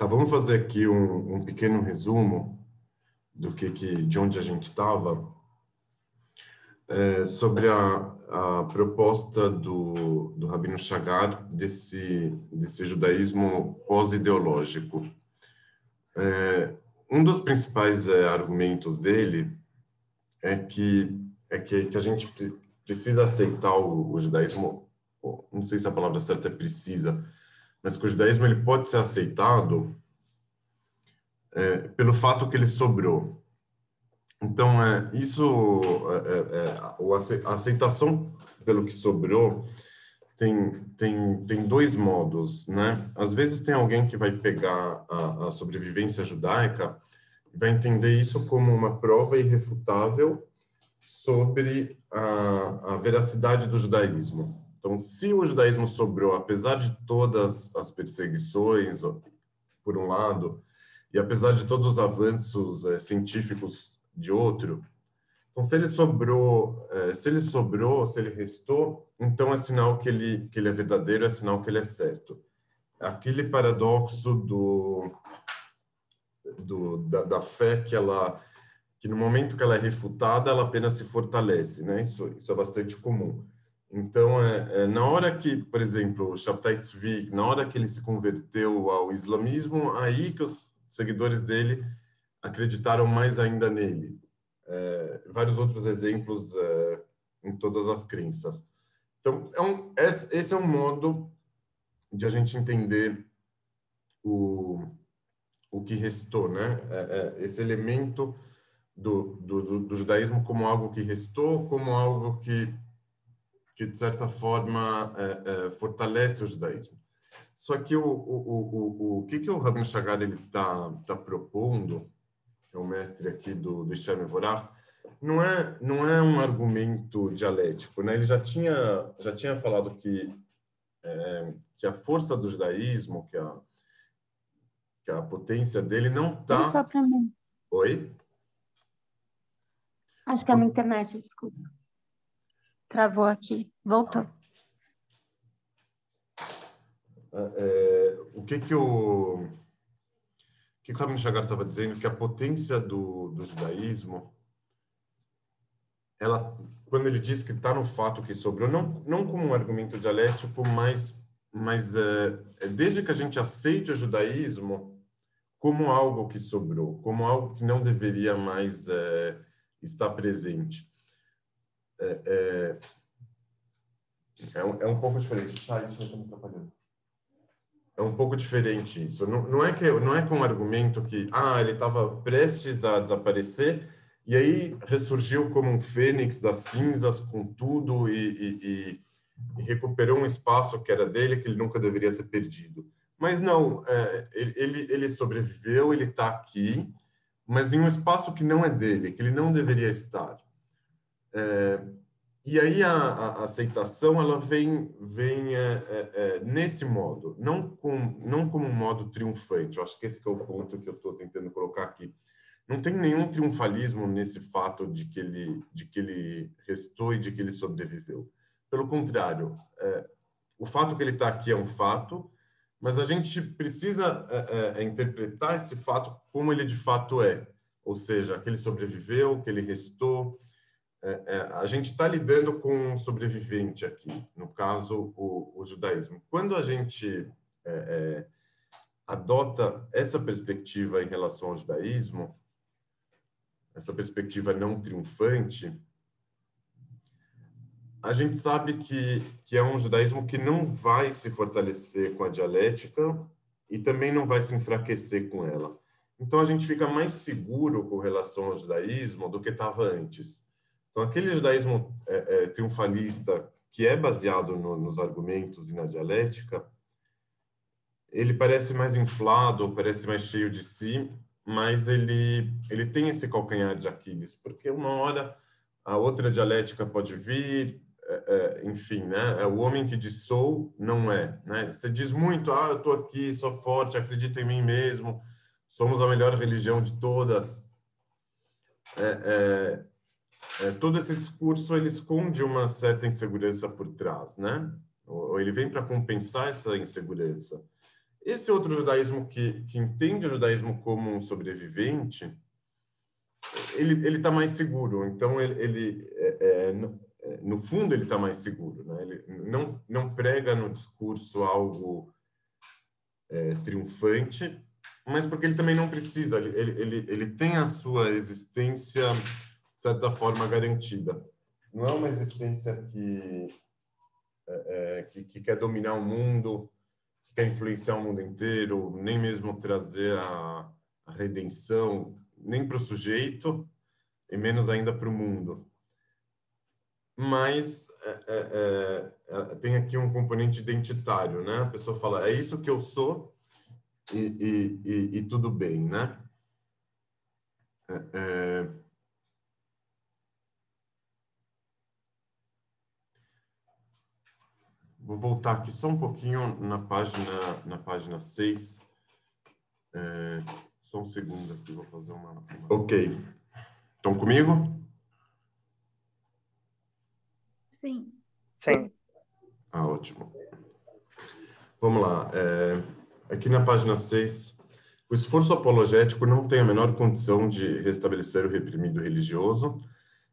Tá, vamos fazer aqui um, um pequeno resumo do que, que de onde a gente estava é, sobre a, a proposta do, do Rabino Chagar desse desse judaísmo pós-ideológico. É, um dos principais é, argumentos dele é que é que, que a gente precisa aceitar o, o judaísmo, não sei se a palavra certa é precisa, mas que o judaísmo ele pode ser aceitado é, pelo fato que ele sobrou. Então, é, isso, é, é, é a aceitação pelo que sobrou tem, tem, tem dois modos, né? Às vezes tem alguém que vai pegar a, a sobrevivência judaica e vai entender isso como uma prova irrefutável sobre a, a veracidade do judaísmo. Então, se o judaísmo sobrou, apesar de todas as perseguições, por um lado, e apesar de todos os avanços é, científicos de outro, então se ele sobrou, é, se ele sobrou, se ele restou, então é sinal que ele que ele é verdadeiro, é sinal que ele é certo. Aquele paradoxo do, do da, da fé que ela que no momento que ela é refutada, ela apenas se fortalece, né? Isso, isso é bastante comum. Então, é, é, na hora que, por exemplo, o Shabtai Tzvi, na hora que ele se converteu ao islamismo, aí que os seguidores dele acreditaram mais ainda nele. É, vários outros exemplos é, em todas as crenças. Então, é um, esse é um modo de a gente entender o, o que restou, né? É, esse elemento do, do, do judaísmo como algo que restou, como algo que que de certa forma é, é, fortalece o judaísmo. Só que o, o, o, o, o que, que o Rabin Chagar está tá propondo, que é o mestre aqui do, do Ishem Vorach, não é, não é um argumento dialético. Né? Ele já tinha, já tinha falado que, é, que a força do judaísmo, que a, que a potência dele não está... Oi? Acho que é a minha internet, desculpa. Travou aqui. Voltou. É, é, o que que o, que o Rabino Chagar estava dizendo? Que a potência do, do judaísmo, ela, quando ele diz que está no fato que sobrou, não, não como um argumento dialético, mas, mas é, é desde que a gente aceite o judaísmo como algo que sobrou, como algo que não deveria mais é, estar presente é, é, é, um, é um pouco diferente. Ah, isso está me atrapalhando. É um pouco diferente isso. Não, não, é que, não é com um argumento que ah, ele estava prestes a desaparecer e aí ressurgiu como um fênix das cinzas com tudo e, e, e, e recuperou um espaço que era dele que ele nunca deveria ter perdido. Mas não, é, ele, ele sobreviveu, ele está aqui, mas em um espaço que não é dele, que ele não deveria estar. É, e aí a, a, aceitação ela vem vem é, é, é, nesse modo, não com não como um modo triunfante. Eu acho que esse que é o ponto que eu estou tentando colocar aqui. Não tem nenhum triunfalismo nesse fato de que ele de que ele restou e de que ele sobreviveu. Pelo contrário, é, o fato que ele está aqui é um fato, mas a gente precisa é, interpretar esse fato como ele de fato é, ou seja, que ele sobreviveu, que ele restou é, é, a gente está lidando com um sobrevivente aqui, no caso, o, o judaísmo. Quando a gente é, é, adota essa perspectiva em relação ao judaísmo, essa perspectiva não triunfante, a gente sabe que, que é um judaísmo que não vai se fortalecer com a dialética e também não vai se enfraquecer com ela. Então a gente fica mais seguro com relação ao judaísmo do que estava antes. Então, aquele judaísmo é, é, triunfalista que é baseado no, nos argumentos e na dialética, ele parece mais inflado, parece mais cheio de si, mas ele ele tem esse calcanhar de Aquiles, porque uma hora a outra dialética pode vir, é, é, enfim, né? É o homem que diz sou, não é, né? Você diz muito, ah, eu estou aqui, sou forte, acredito em mim mesmo, somos a melhor religião de todas. É, é é, todo esse discurso ele esconde uma certa insegurança por trás, né? Ou ele vem para compensar essa insegurança. Esse outro judaísmo que, que entende o judaísmo como um sobrevivente, ele ele está mais seguro. Então ele, ele é, é, no, é, fundo ele está mais seguro, né? Ele não não prega no discurso algo é, triunfante, mas porque ele também não precisa. Ele, ele ele tem a sua existência certa forma garantida. Não é uma existência que é, é, que, que quer dominar o mundo quer influenciar o mundo inteiro, nem mesmo trazer a, a redenção, nem para o sujeito, e menos ainda para o mundo. Mas é, é, é, é, tem aqui um componente identitário, né? A pessoa fala, é isso que eu sou e, e, e, e tudo bem, né? É, Vou voltar aqui só um pouquinho na página, na página 6. É, só um segundo aqui, vou fazer uma... uma... Ok. Estão comigo? Sim. Sim. Ah, ótimo. Vamos lá. É, aqui na página 6, o esforço apologético não tem a menor condição de restabelecer o reprimido religioso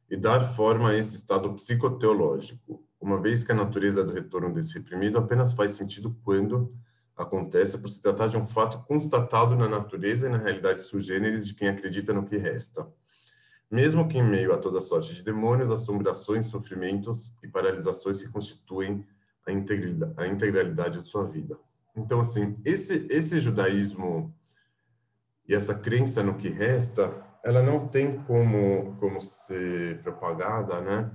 e dar forma a esse estado psicoteológico, uma vez que a natureza do retorno desse reprimido apenas faz sentido quando acontece por se tratar de um fato constatado na natureza e na realidade sugêneres de quem acredita no que resta. Mesmo que em meio a toda sorte de demônios, assombrações, sofrimentos e paralisações que constituem a integralidade, a integralidade de sua vida. Então, assim, esse, esse judaísmo e essa crença no que resta, ela não tem como, como ser propagada, né?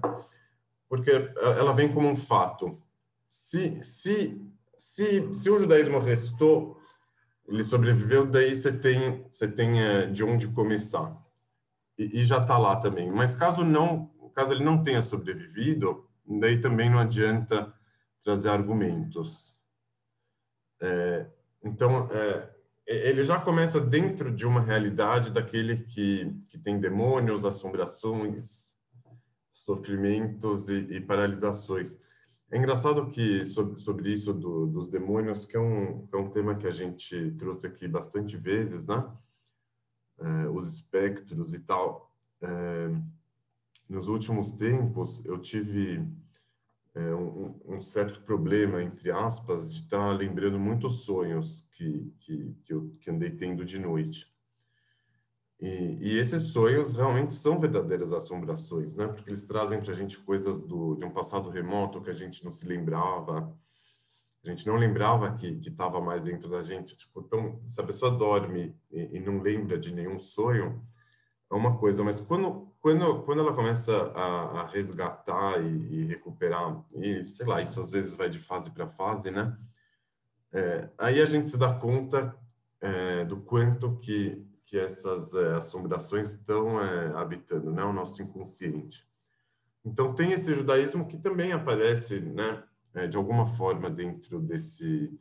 porque ela vem como um fato. Se, se, se, se o judaísmo restou, ele sobreviveu, daí você tem, você tem é, de onde começar. E, e já está lá também. Mas caso não, caso ele não tenha sobrevivido, daí também não adianta trazer argumentos. É, então, é, ele já começa dentro de uma realidade daquele que, que tem demônios, assombrações, sofrimentos e, e paralisações. É engraçado que sobre, sobre isso do, dos demônios, que é, um, é um tema que a gente trouxe aqui bastante vezes, né? É, os espectros e tal. É, nos últimos tempos, eu tive é, um, um, certo problema, entre aspas, de estar lembrando muitos sonhos que, que, que eu que andei tendo de noite. E, e, esses sonhos realmente são verdadeiras assombrações, né? Porque eles trazem para a gente coisas do, de um passado remoto que a gente não se lembrava, a gente não lembrava que estava mais dentro da gente. Tipo, então, se a pessoa dorme e, e, não lembra de nenhum sonho, é uma coisa, mas quando, quando, quando ela começa a, a resgatar e, e, recuperar, e sei lá, isso às vezes vai de fase para fase, né? É, aí a gente se dá conta é, do quanto que que essas é, assombrações estão é, habitando, né, o nosso inconsciente. Então tem esse judaísmo que também aparece, né, é, de alguma forma dentro desse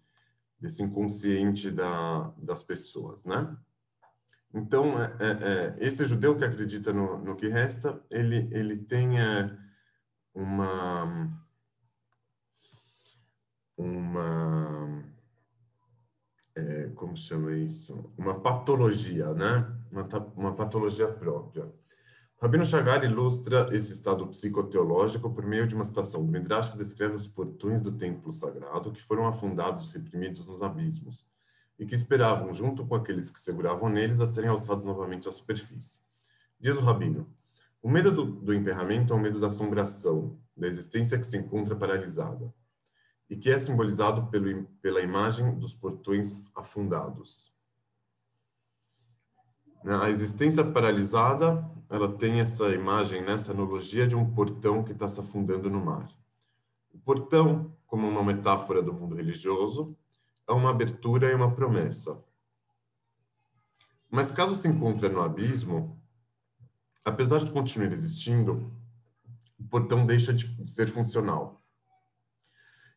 desse inconsciente da, das pessoas, né? Então esse judeu que acredita no, no que resta, ele ele tem uma uma é, como chama isso? Uma patologia, né? Uma, uma patologia própria. Rabino Chagar ilustra esse estado psicoteológico por meio de uma citação do Midrash que descreve os portões do templo sagrado que foram afundados, reprimidos nos abismos, e que esperavam, junto com aqueles que seguravam neles, a serem alçados novamente à superfície. Diz o Rabino, o medo do, do emperramento é o medo da assombração, da existência que se encontra paralisada e que é simbolizado pelo, pela imagem dos portões afundados. Né, a existência paralisada, ela tem essa imagem, né, essa analogia de um portão que está se afundando no mar. O portão, como uma metáfora do mundo religioso, é uma abertura e uma promessa. Mas caso se encontre no abismo, apesar de continuar existindo, o portão deixa de ser funcional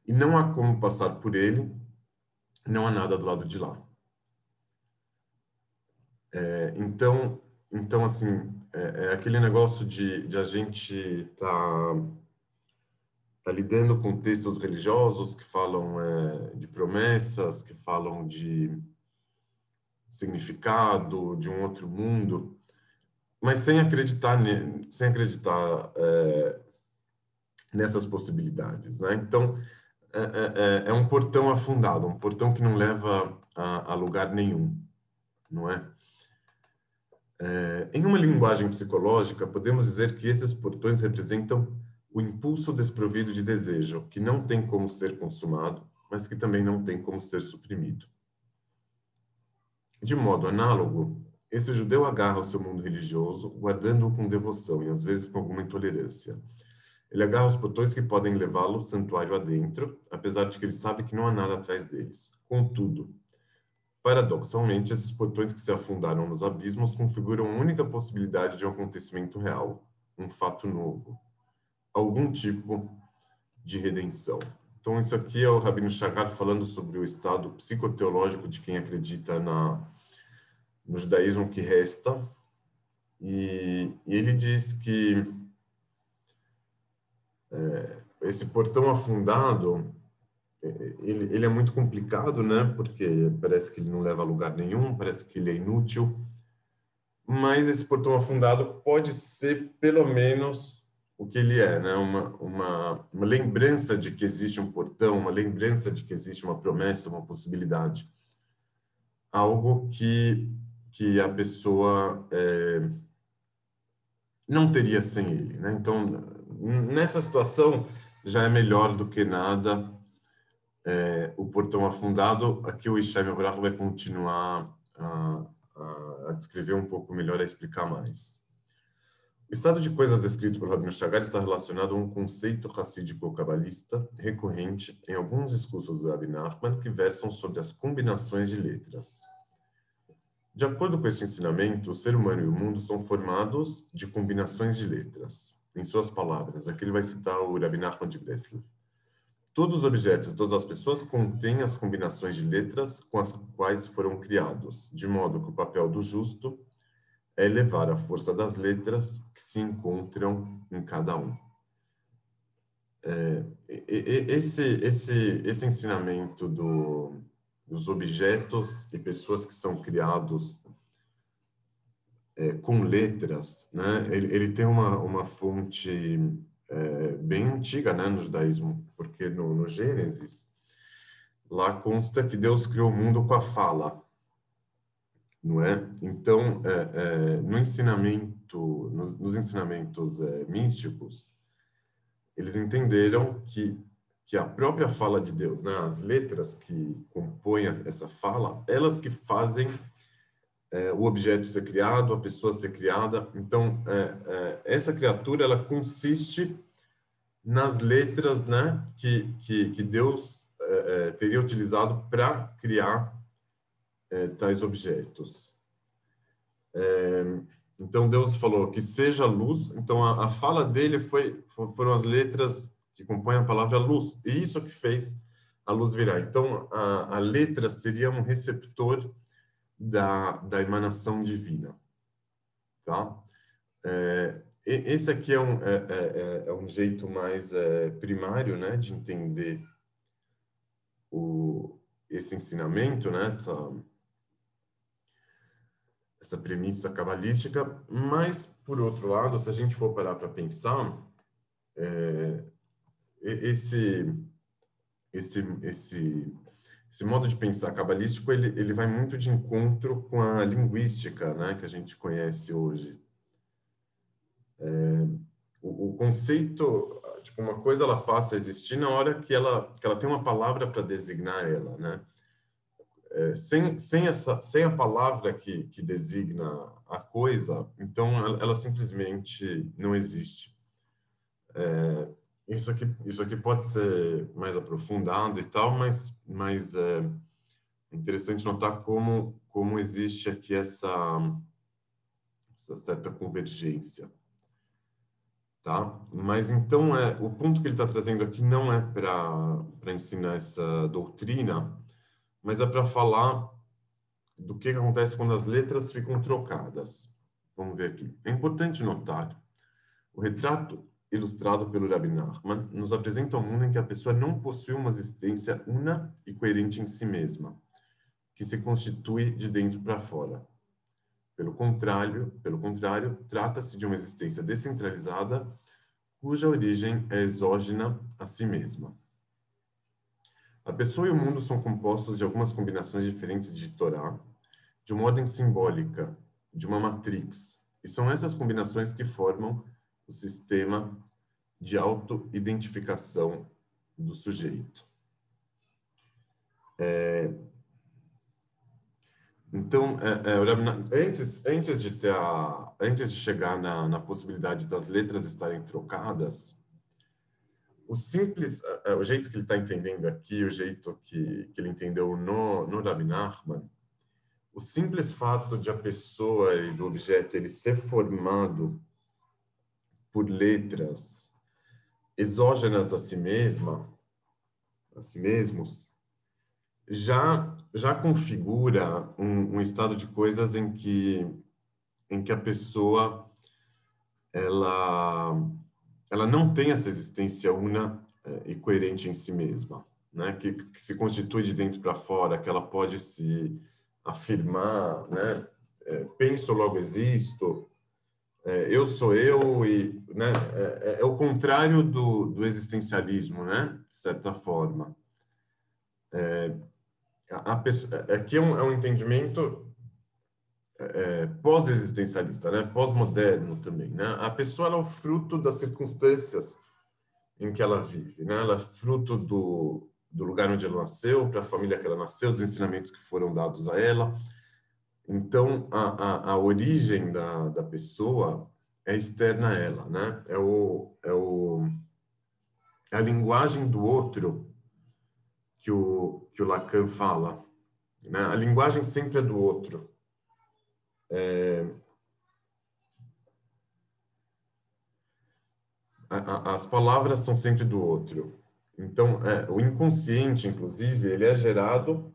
e não há como passar por ele, não há nada do lado de lá. É, então, então assim, é, é, aquele negócio de, de a gente estar tá, está lidando com textos religiosos que falam é, de promessas, que falam de significado, de um outro mundo, mas sem acreditar, sem acreditar é, nessas possibilidades. Né? Então, é, é, é, é, um portão afundado, um portão que não leva a, a lugar nenhum, não é? é? Em uma linguagem psicológica, podemos dizer que esses portões representam o impulso desprovido de desejo, que não tem como ser consumado, mas que também não tem como ser suprimido. De modo análogo, esse judeu agarra o seu mundo religioso, guardando-o com devoção e às vezes com alguma intolerância. Ele agarra os portões que podem levá-lo santuário adentro, apesar de que ele sabe que não há nada atrás deles. Contudo, paradoxalmente, esses portões que se afundaram nos abismos configuram a única possibilidade de um acontecimento real, um fato novo, algum tipo de redenção. Então, isso aqui é o Rabino Chagar falando sobre o estado psicoteológico de quem acredita na, no judaísmo que resta. E, e ele diz que é, esse portão afundado, é, ele, ele é muito complicado, né? Porque parece que ele não leva a lugar nenhum, parece que ele é inútil. Mas esse portão afundado pode ser, pelo menos, o que ele é, né? Uma, uma, uma lembrança de que existe um portão, uma lembrança de que existe uma promessa, uma possibilidade. Algo que, que a pessoa é, não teria sem ele, né? Então, nessa situação já é melhor do que nada é, o portão afundado. Aqui o Ishaim Avrach vai continuar a, a, a, descrever um pouco melhor, a explicar mais. O estado de coisas descrito por Rabino Chagar está relacionado a um conceito racídico-cabalista recorrente em alguns discursos do Rabbi Nachman que versam sobre as combinações de letras. De acordo com esse ensinamento, o ser humano e o mundo são formados de combinações de letras em suas palavras. Aqui ele vai citar o Rabbi Nachman de Breslev. Todos os objetos, todas as pessoas contêm as combinações de letras com as quais foram criados, de modo que o papel do justo é elevar a força das letras que se encontram em cada um. É, esse, esse, esse ensinamento do, dos objetos e pessoas que são criados é, com letras, né? Ele, ele, tem uma, uma fonte é, bem antiga, né, no judaísmo, porque no, no Gênesis lá consta que Deus criou o mundo com a fala, não é? Então, é, é no ensinamento, nos, nos ensinamentos é, místicos, eles entenderam que que a própria fala de Deus, né, as letras que compõem essa fala, elas que fazem é, o objeto ser criado, a pessoa ser criada. Então, é, é, essa criatura, ela consiste nas letras né, que, que, que Deus teria utilizado para criar é, tais objetos. então, Deus falou que seja luz. Então, a, a fala dele foi, foram as letras que compõem a palavra luz. E isso que fez a luz virar. Então, a, a letra seria um receptor da, da emanação divina. Tá? É, esse aqui é um, é, é, é, é um jeito mais é, primário né, de entender o, esse ensinamento, né, essa, essa premissa cabalística, mas, por outro lado, se a gente for parar para pensar, é, esse, esse, esse esse modo de pensar cabalístico ele, ele vai muito de encontro com a linguística né, que a gente conhece hoje. É, o, o, conceito, tipo, uma coisa ela passa a existir na hora que ela, que ela tem uma palavra para designar ela, né? É, sem, sem, essa, sem a palavra que, que designa a coisa, então ela, ela simplesmente não existe. É, isso aqui, isso aqui pode ser mais aprofundado e tal, mas, mas é interessante notar como, como existe aqui essa, essa certa convergência. Tá? Mas então, é, o ponto que ele está trazendo aqui não é para ensinar essa doutrina, mas é para falar do que acontece quando as letras ficam trocadas. Vamos ver aqui. É importante notar o retrato ilustrado pelo Rabbi Nachman, nos apresenta um mundo em que a pessoa não possui uma existência una e coerente em si mesma, que se constitui de dentro para fora. Pelo contrário, pelo contrário, trata-se de uma existência descentralizada cuja origem é exógena a si mesma. A pessoa e o mundo são compostos de algumas combinações diferentes de Torá, de uma ordem simbólica, de uma matrix, e são essas combinações que formam o sistema de autoidentificação do sujeito. É, então, é, é, antes, antes de ter a, antes de chegar na, na possibilidade das letras estarem trocadas, o simples, é, é, o jeito que ele está entendendo aqui, o jeito que, que ele entendeu no, no Rabbi Nachman, o simples fato de a pessoa e do objeto ele ser formado por letras exógenas a si mesma, a si mesmos, já já configura um, um, estado de coisas em que em que a pessoa ela ela não tem essa existência una eh, e coerente em si mesma, né? Que, que se constitui de dentro para fora, que ela pode se afirmar, né? É, penso logo existo, é, eu sou eu e né, é, é, é, o contrário do, do existencialismo, né, de certa forma. É, a, pessoa, é, aqui é um, é um entendimento é, pós-existencialista, né, pós-moderno também. Né? A pessoa é o fruto das circunstâncias em que ela vive, né? Ela é fruto do, do lugar onde ela nasceu, para a família que ela nasceu, dos ensinamentos que foram dados a ela. Então, a, a, a origem da, da pessoa é externa a ela, né? É, o, é, o, é a linguagem do outro que o, que o Lacan fala. Né? A linguagem sempre é do outro. É, as palavras são sempre do outro. Então, é, o inconsciente, inclusive, ele é gerado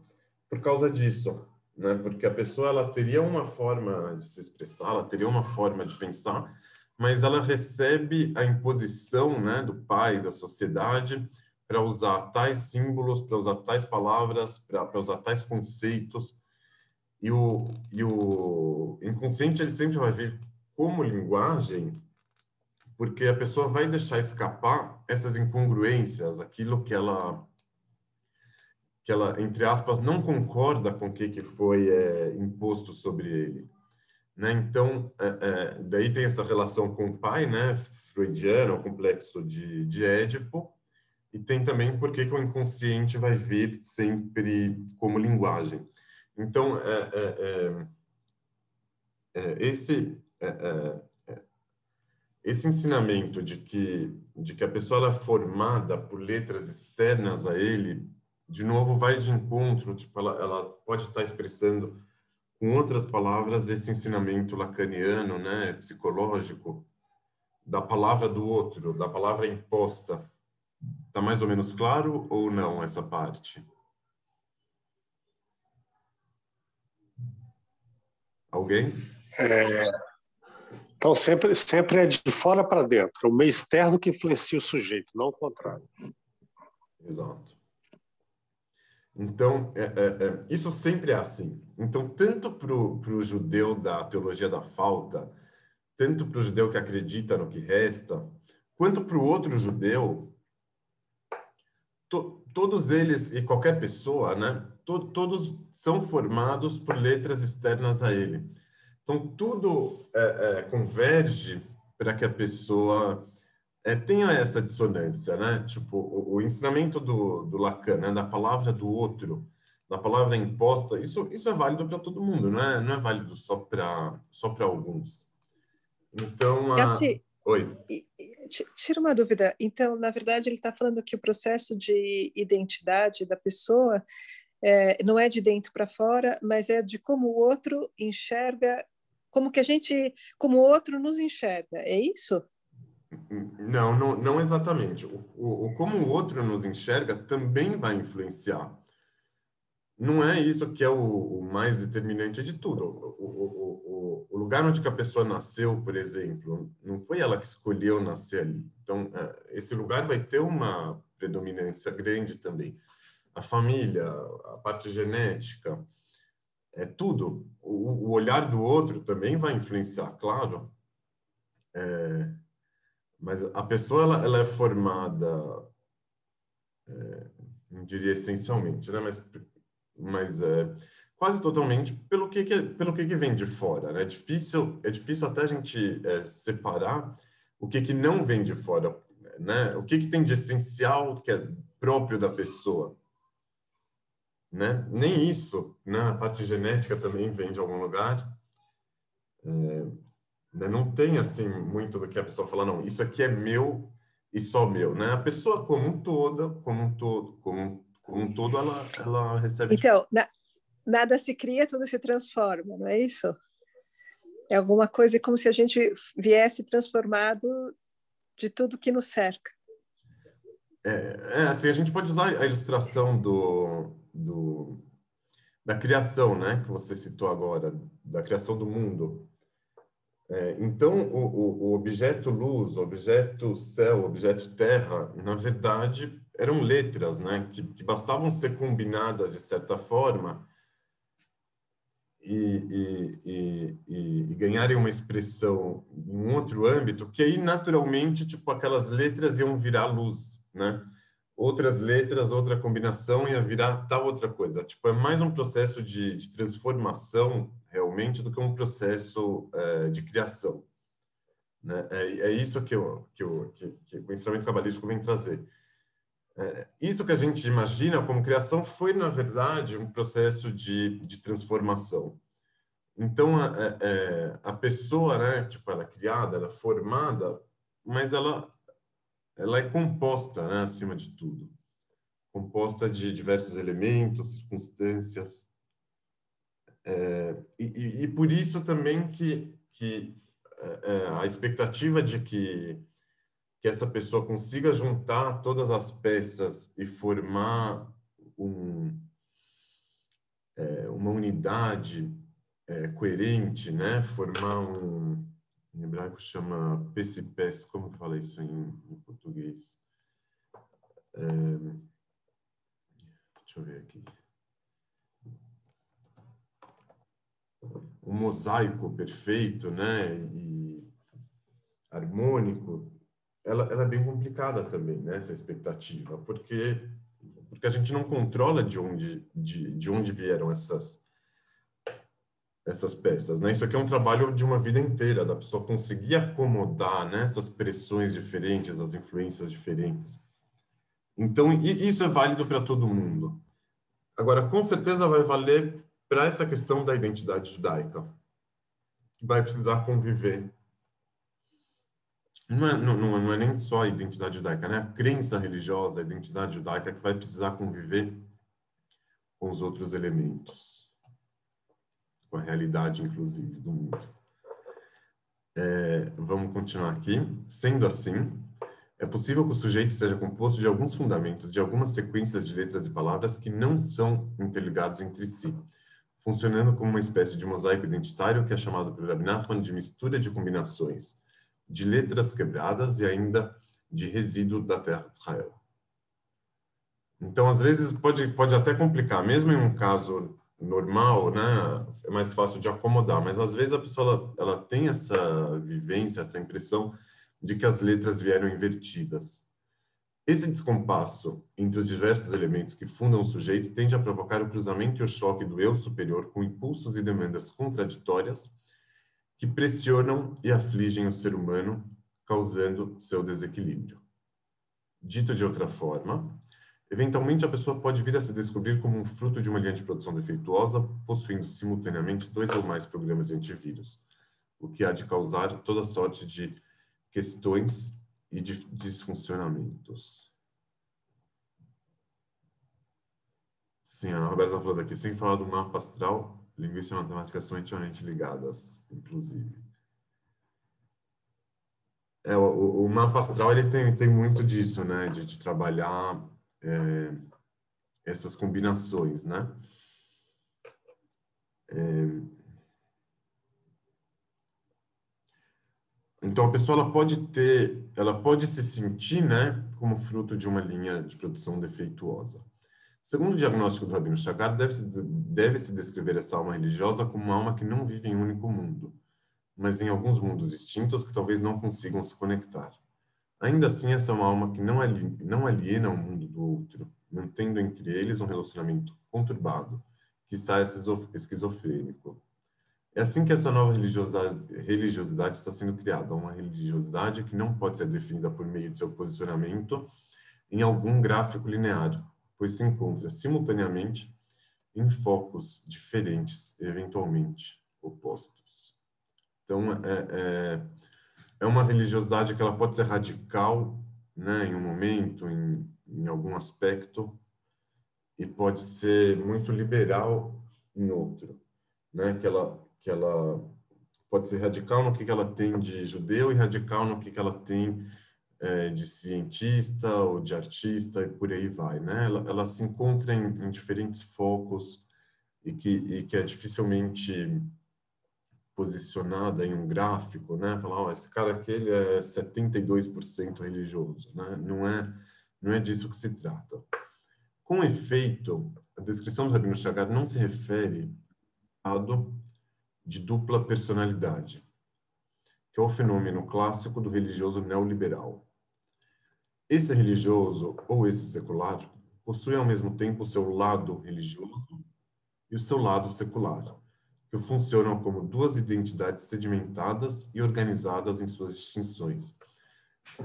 por causa disso né? Porque a pessoa ela teria uma forma de se expressar, ela teria uma forma de pensar, mas ela recebe a imposição, né, do pai, da sociedade, para usar tais símbolos, para usar tais palavras, para usar tais conceitos. E o, e o inconsciente ele sempre vai vir como linguagem, porque a pessoa vai deixar escapar essas incongruências, aquilo que ela que ela, entre aspas, não concorda com o que, que foi é, imposto sobre ele. Né? Então, é, é, daí tem essa relação com o pai, né? freudiano, o complexo de, de Édipo, e tem também por que, que o inconsciente vai vir sempre como linguagem. Então, é, é, é, esse, esse ensinamento de que, de que a pessoa é formada por letras externas a ele, de novo, vai de encontro, tipo, ela, ela pode estar expressando com outras palavras esse ensinamento lacaniano, né, psicológico, da palavra do outro, da palavra imposta. Está mais ou menos claro ou não essa parte? Alguém? É, então, sempre, sempre é de fora para dentro. O meio externo que influencia o sujeito, não o contrário. Exato. Então, é, é, é, isso sempre é assim. Então, tanto para o judeu da teologia da falta, tanto para o judeu que acredita no que resta, quanto para o outro judeu, to, todos eles e qualquer pessoa, né, to, todos são formados por letras externas a ele. Então, tudo é, é, converge para que a pessoa é, tenha essa dissonância, né? Tipo, o, o ensinamento do, do Lacan, né? da palavra do outro, da palavra imposta, isso, isso é válido para todo mundo, não é, não é válido só para só alguns. Então, a... Oi. Tira uma dúvida. Então, na verdade, ele está falando que o processo de identidade da pessoa é, não é de dentro para fora, mas é de como o outro enxerga, como que a gente, como o outro nos enxerga. É isso? Não, não, não exatamente. O, o, como o outro nos enxerga também vai influenciar. Não é isso que é o, o mais determinante de tudo. O, o, lugar onde a pessoa nasceu, por exemplo, não foi ela que escolheu nascer ali. Então, é, esse lugar vai ter uma predominância grande também. A família, a parte genética, é tudo. O, o olhar do outro também vai influenciar, claro. É, mas a pessoa ela, ela é formada, é, não diria essencialmente, né? Mas, mas é, quase totalmente pelo que, que pelo que, que vem de fora. Né? É difícil é difícil até a gente é, separar o que que não vem de fora, né? O que que tem de essencial que é próprio da pessoa, né? Nem isso, né? A parte genética também vem de algum lugar. É, né? Não tem assim muito do que a pessoa fala não. Isso aqui é meu e só meu, né? A pessoa como um todo, como um todo, como, como um todo, ela ela recebe. Então, na nada se cria, tudo se transforma, não é isso? É alguma coisa como se a gente viesse transformado de tudo que nos cerca. É, é assim, a gente pode usar a ilustração do, do, da criação, né, que você citou agora, da criação do mundo. É, então, o, o, o, objeto luz, o objeto céu, o objeto terra, na verdade, eram letras, né, que, que bastavam ser combinadas de certa forma e, e, e, e, ganharem uma expressão em um outro âmbito, que aí naturalmente, tipo, aquelas letras iam virar luz, né? Outras letras, outra combinação ia virar tal outra coisa. Tipo, é mais um processo de, de transformação realmente do que um processo é, de criação. Né? É, é isso que, eu, que, eu, que, que o instrumento cabalístico vem trazer é, isso que a gente imagina como criação foi, na verdade, um processo de, de transformação. Então, a, é, é, a pessoa, né, tipo, ela é criada, ela é formada, mas ela, ela é composta, né, acima de tudo. Composta de diversos elementos, circunstâncias. É, e, e, por isso também que, que é, a expectativa de que que essa pessoa consiga juntar todas as peças e formar um, é, uma unidade é, coerente, né? Formar um, em hebraico chama pecipés, como que fala isso em, em português? É, deixa eu ver aqui. Um mosaico perfeito, né? E harmônico ela, ela é bem complicada também, né, essa expectativa, porque porque a gente não controla de onde de, de onde vieram essas essas peças, né? Isso aqui é um trabalho de uma vida inteira, da pessoa conseguir acomodar, né, essas pressões diferentes, as influências diferentes. Então, isso é válido para todo mundo. Agora, com certeza vai valer para essa questão da identidade judaica, que vai precisar conviver não é, não, não é nem só a identidade judaica, né? A crença religiosa, a identidade judaica que vai precisar conviver com os outros elementos, com a realidade, inclusive, do mundo. É, vamos continuar aqui. Sendo assim, é possível que o sujeito seja composto de alguns fundamentos, de algumas sequências de letras e palavras que não são interligados entre si, funcionando como uma espécie de mosaico identitário que é chamado pelo Rabbi Nachman de mistura de combinações de letras quebradas e ainda de resíduo da terra de Israel. Então, às vezes, pode, pode até complicar, mesmo em um caso normal, né, é mais fácil de acomodar, mas às vezes a pessoa ela, ela tem essa vivência, essa impressão de que as letras vieram invertidas. Esse descompasso entre os diversos elementos que fundam o sujeito tende a provocar o cruzamento e o choque do eu superior com impulsos e demandas contraditórias que pressionam e afligem o ser humano, causando seu desequilíbrio. Dito de outra forma, eventualmente a pessoa pode vir a se descobrir como um fruto de uma linha de produção defeituosa, possuindo simultaneamente dois ou mais programas de antivírus, o que há de causar toda sorte de questões e de disfuncionamentos. Sim, a Roberta está falando aqui, sem falar do mapa astral, Linguística e matemática são intimamente ligadas, inclusive. É, o, o, mapa astral ele tem, tem muito disso, né? De, de trabalhar é, essas combinações, né? É, então a pessoa ela pode ter, ela pode se sentir, né, como fruto de uma linha de produção defeituosa. Segundo o diagnóstico do Rabino Chagar, deve-se deve -se descrever essa alma religiosa como uma alma que não vive em um único mundo, mas em alguns mundos distintos que talvez não consigam se conectar. Ainda assim, essa é uma alma que não, ali, não aliena o mundo do outro, mantendo entre eles um relacionamento conturbado, que está esquizofrênico. É assim que essa nova religiosidade, religiosidade está sendo criada, uma religiosidade que não pode ser definida por meio de seu posicionamento em algum gráfico linear, pois se encontra simultaneamente em focos diferentes, eventualmente opostos. Então, é, é, é uma religiosidade que ela pode ser radical, né, em um momento, em, em algum aspecto, e pode ser muito liberal em outro, né, que ela que ela pode ser radical no que, que ela tem de judeu e radical no que, que ela tem é, de cientista ou de artista e por aí vai, né? Ela, ela se encontra em, em, diferentes focos e que, e que é dificilmente posicionada em um gráfico, né? Falar, oh, esse cara aqui ele é 72% religioso, né? Não é, não é disso que se trata. Com efeito, a descrição do Rabino Chagar não se refere ao de dupla personalidade, que é o fenômeno clássico do religioso neoliberal. Esse religioso ou esse secular possui ao mesmo tempo o seu lado religioso e o seu lado secular, que funcionam como duas identidades sedimentadas e organizadas em suas distinções.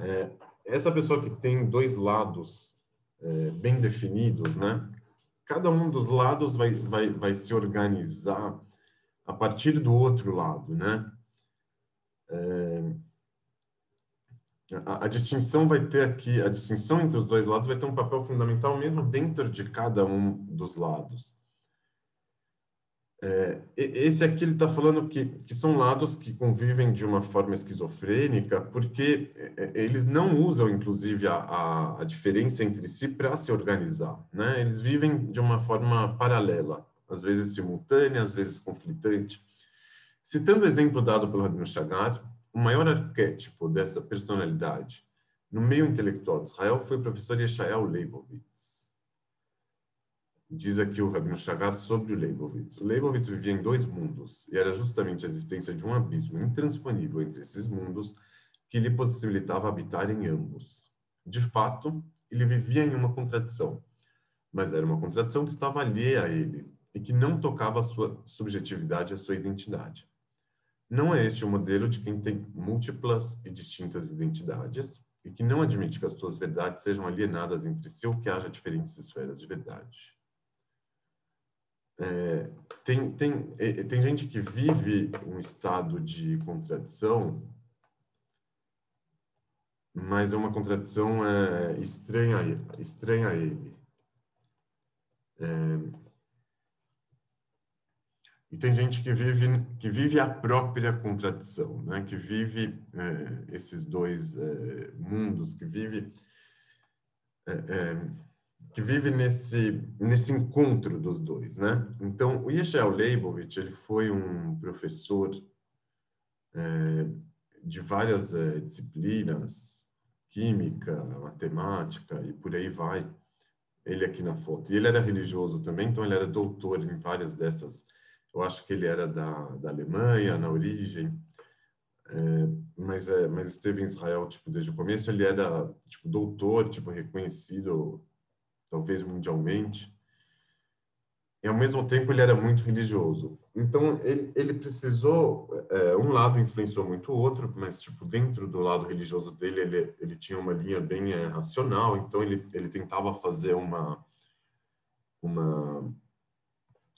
É, essa pessoa que tem dois lados é, bem definidos, né? Cada um dos lados vai, vai, vai se organizar a partir do outro lado, né? É, a, a, distinção vai ter aqui, a distinção entre os dois lados vai ter um papel fundamental mesmo dentro de cada um dos lados. É, esse aqui ele está falando que, que são lados que convivem de uma forma esquizofrênica, porque é, é, eles não usam, inclusive, a, a, a diferença entre si para se organizar. Né? Eles vivem de uma forma paralela, às vezes simultânea, às vezes conflitante. Citando o exemplo dado pelo Rabino Chagar, o maior arquétipo dessa personalidade no meio intelectual de Israel foi o professor Yeshayahu Leibovitz. Diz aqui o Rabino Chagar sobre o Leibovitz. O Leibovitz vivia em dois mundos, e era justamente a existência de um abismo intransponível entre esses mundos que lhe possibilitava habitar em ambos. De fato, ele vivia em uma contradição, mas era uma contradição que estava alheia a ele e que não tocava a sua subjetividade, a sua identidade. Não é este o modelo de quem tem múltiplas e distintas identidades e que não admite que as suas verdades sejam alienadas entre si ou que haja diferentes esferas de verdade. É, tem, tem, é, tem gente que vive um estado de contradição, mas é uma contradição é, estranha, estranha a ele. É, e tem gente que vive, que vive a própria contradição, né? que vive é, esses dois é, mundos, que vive, é, é que vive nesse, nesse encontro dos dois. Né? Então, o Yeshel Leibovitch ele foi um professor é, de várias é, disciplinas, química, matemática e por aí vai, ele aqui na foto. E ele era religioso também, então ele era doutor em várias dessas eu acho que ele era da, da Alemanha na origem, é, mas, mas esteve em Israel tipo desde o começo. Ele era tipo doutor, tipo reconhecido talvez mundialmente. E ao mesmo tempo ele era muito religioso. Então ele, ele precisou é, um lado influenciou muito o outro, mas tipo dentro do lado religioso dele ele, ele tinha uma linha bem é, racional. Então ele ele tentava fazer uma uma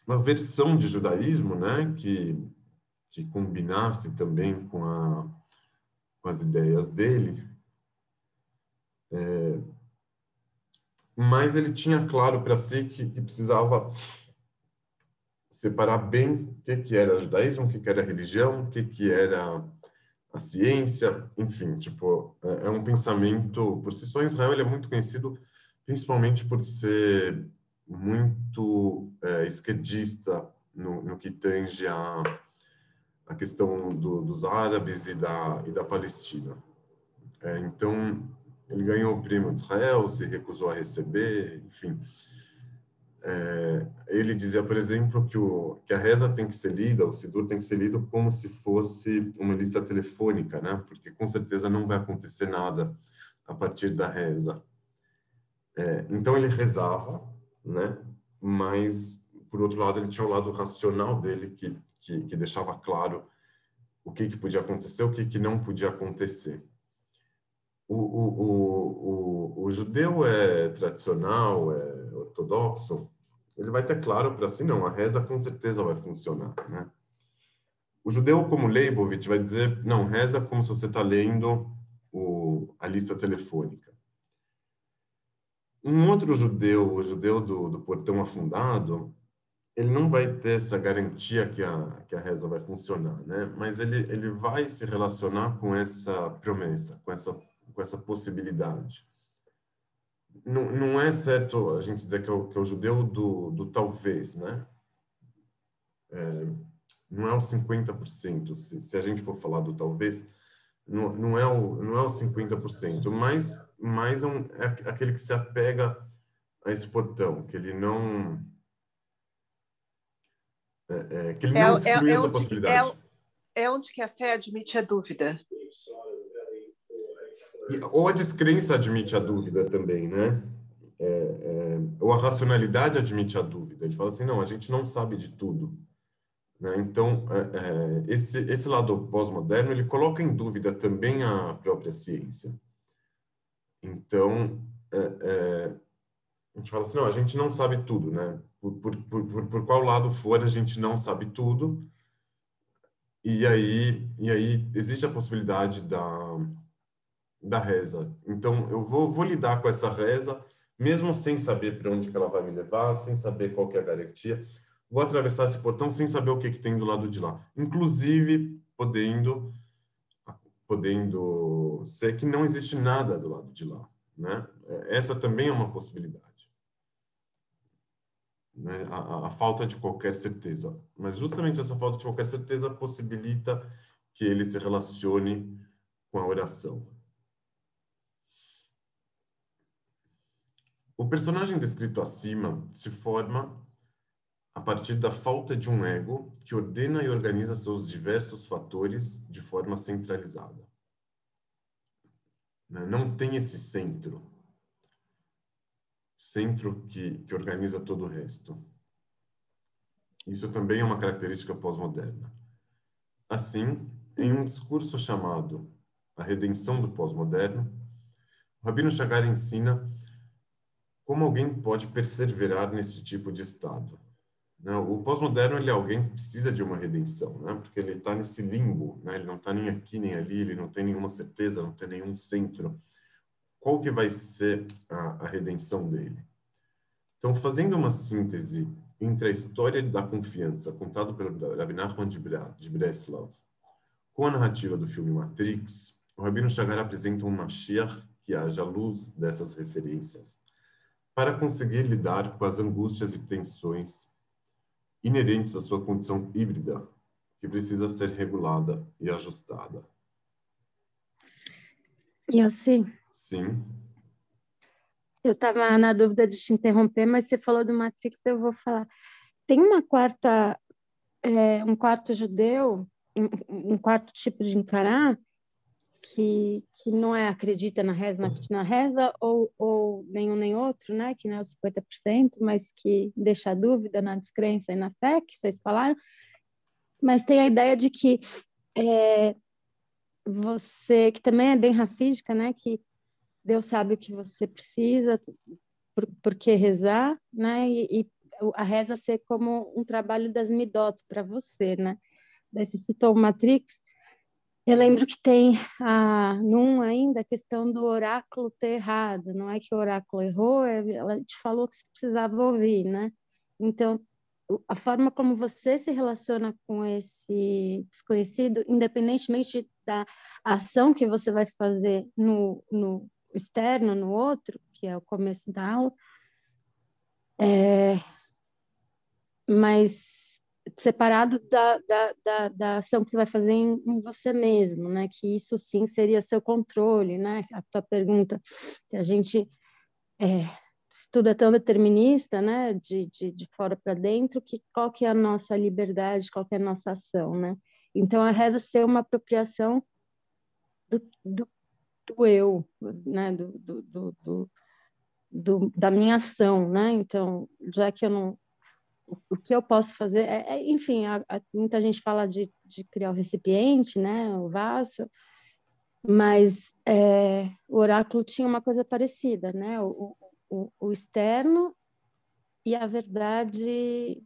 uma versão de judaísmo, né, que que combinasse também com, a, com as ideias dele. É, mas ele tinha claro para si que, que, precisava separar bem o que, que era judaísmo, o que, que era religião, o que, que era a ciência, enfim, tipo, é, é um pensamento, por si só, Israel ele é muito conhecido principalmente por ser muito é, esquerdista no, no, que tange a, a questão do, dos árabes e da, e da Palestina. É, então, ele ganhou o prêmio de Israel, se recusou a receber, enfim. É, ele dizia, por exemplo, que, o, que a reza tem que ser lida, o Sidur tem que ser lido como se fosse uma lista telefônica, né? Porque com certeza não vai acontecer nada a partir da reza. É, então ele rezava, né? Mas por outro lado ele tinha o lado racional dele que que, que deixava claro o que, que podia acontecer, o que, que não podia acontecer. O, o, o, o, judeu é tradicional, é ortodoxo, ele vai ter claro para si, não, a reza com certeza vai funcionar, né? O judeu, como Leibovitch, vai dizer, não, reza como se você está lendo o, a lista telefônica. Um outro judeu, o judeu do, do portão afundado, ele não vai ter essa garantia que a, que a reza vai funcionar, né? Mas ele, ele vai se relacionar com essa promessa, com essa, com essa possibilidade. Não, não é certo a gente dizer que é o, que é o judeu do, do talvez, né? É, não é o 50%, se, se a gente for falar do talvez, não, não, é, o, não é o 50%, mas, mas é, um, é aquele que se apega a esse portão, que ele não é, é, que ele é, não exclui é, essa possibilidade. É, onde que a fé admite a dúvida. Ou a descrença admite a dúvida também, né? É, ou a racionalidade admite a dúvida. Ele fala assim, não, a gente não sabe de tudo. Né? Então, esse, esse lado pós-moderno, ele coloca em dúvida também a própria ciência. Então, a gente fala assim, não, a gente não sabe tudo, né? por, por, por, por qual lado for, a gente não sabe tudo. E aí, e aí existe a possibilidade da, da reza. Então, eu vou, vou lidar com essa reza, mesmo sem saber para onde que ela vai me levar, sem saber qual que é a garantia. Vou atravessar esse portão sem saber o que, que tem do lado de lá. Inclusive, podendo, podendo ser que não existe nada do lado de lá. Né? Essa também é uma possibilidade né? a, a, falta de qualquer certeza. Mas justamente essa falta de qualquer certeza possibilita que ele se relacione com a oração. O personagem descrito acima se forma a partir da falta de um ego que ordena e organiza seus diversos fatores de forma centralizada. Né? Não tem esse centro centro que, que organiza todo o resto. Isso também é uma característica pós-moderna. Assim, em um discurso chamado A Redenção do Pós-Moderno, Rabino Chagar ensina como alguém pode perseverar nesse tipo de estado. Né? O pós-moderno ele é alguém que precisa de uma redenção, né? porque ele está nesse limbo, né? ele não está nem aqui nem ali, ele não tem nenhuma certeza, não tem nenhum centro qual que vai ser a, a redenção dele. Então, fazendo uma síntese entre a história da confiança contada pelo Rabbi Nachman de Breslov com a narrativa do filme Matrix, o Rabino Chagar apresenta um Mashiach que haja luz dessas referências para conseguir lidar com as angústias e tensões inerentes à sua condição híbrida, que precisa ser regulada e ajustada. E assim, Sim. Eu estava na dúvida de te interromper, mas você falou do Matrix, eu vou falar. Tem uma quarta, é, um quarto judeu, um quarto tipo de encarar, que, que não é acredita na reza, na, na reza, ou, ou nenhum nem outro, né? Que não é os 50%, mas que deixa dúvida na descrença e na fé, que vocês falaram. Mas tem a ideia de que é, você, que também é bem racídica, né? Que Deus sabe o que você precisa, por, por que rezar, né? E, e, a reza ser como um trabalho das midot para você, né? Daí você citou o Matrix. Eu lembro que tem a, num ainda a questão do oráculo ter errado. Não é que o oráculo errou, é, ela te falou que você precisava ouvir, né? Então, a forma como você se relaciona com esse desconhecido, independentemente da ação que você vai fazer no, no, externo no outro, que é o começo da aula, é, mas separado da, da, da, da, ação que você vai fazer em, em, você mesmo, né? Que isso sim seria seu controle, né? A tua pergunta, se a gente é, se tudo é tão determinista, né? De, de, de fora para dentro, que qual que é a nossa liberdade, qual que é a nossa ação, né? Então a reza ser uma apropriação do, do, do eu, né? Do, do, do, do, da minha ação, né? Então, já que eu não o que eu posso fazer é, é enfim, a, a, muita gente fala de, de, criar o recipiente, né, o vaso, mas é, o oráculo tinha uma coisa parecida, né, o, o, o, externo e a verdade,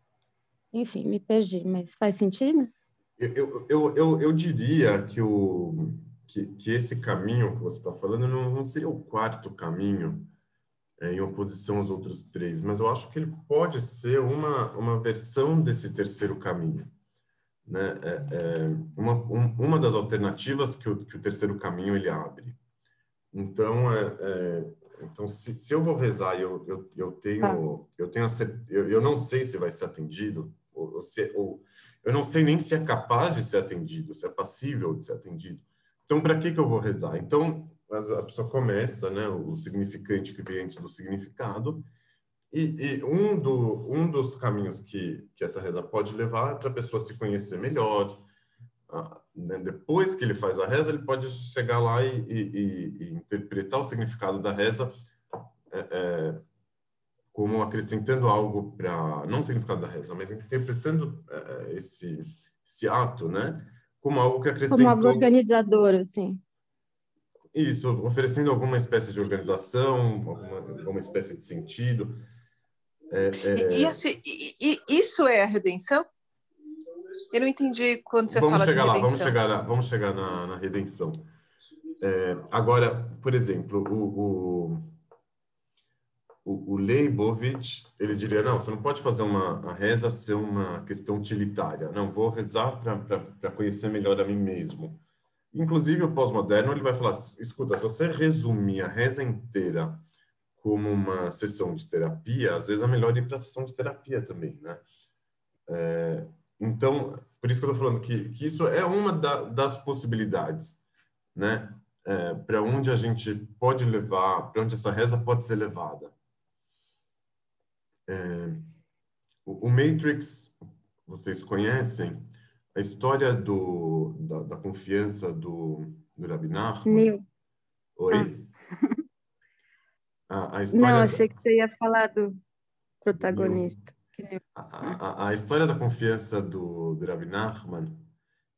enfim, me perdi, mas faz sentido? Eu, eu, eu, eu diria que, o, que, que esse caminho que você está falando não, não seria o quarto caminho, é, em oposição aos outros três, mas eu acho que ele pode ser uma, uma versão desse terceiro caminho. Né? É, é uma, um, uma das alternativas que o, que o terceiro caminho ele abre. Então, é, é então se, se eu vou rezar e eu, eu, eu tenho, tá. eu, tenho eu, eu não sei se vai ser atendido, ou, ou, se, ou eu não sei nem se é capaz de ser atendido, se é passível de ser atendido. Então, para que, que eu vou rezar? Então, a pessoa começa, né, o significante que vem antes do significado, e, e, um, do, um dos caminhos que, que essa reza pode levar é para a pessoa se conhecer melhor. Ah, né? Depois que ele faz a reza, ele pode chegar lá e, e, e interpretar o significado da reza é, é, como acrescentando algo para não o significado da reza, mas interpretando é, é esse, esse ato, né, como algo que acrescenta como algo organizador, assim. Isso, oferecendo alguma espécie de organização, alguma, alguma espécie de sentido. É, é... E, assim, e, isso é a redenção? Eu não entendi quando você vamos fala chegar de lá, Vamos chegar lá, vamos chegar na, na redenção. É, agora, por exemplo, o, o, o, Leibovitch, ele diria, não, você não pode fazer uma a reza ser uma questão utilitária. Não, vou rezar para conhecer melhor a mim mesmo. Inclusive, o pós-moderno ele vai falar: escuta, se você resumir a reza inteira como uma sessão de terapia, às vezes é melhor ir para a sessão de terapia também, né? É, então, por isso que eu estou falando que, que isso é uma da, das possibilidades, né? É, para onde a gente pode levar, para onde essa reza pode ser levada. É, o, o Matrix, vocês conhecem, a história do, da, da confiança do, do Rabi Meu. Oi? Ah. A, a história Não, achei da... que você ia falar do protagonista. A, a, a, história da confiança do, do Rabi Nachman,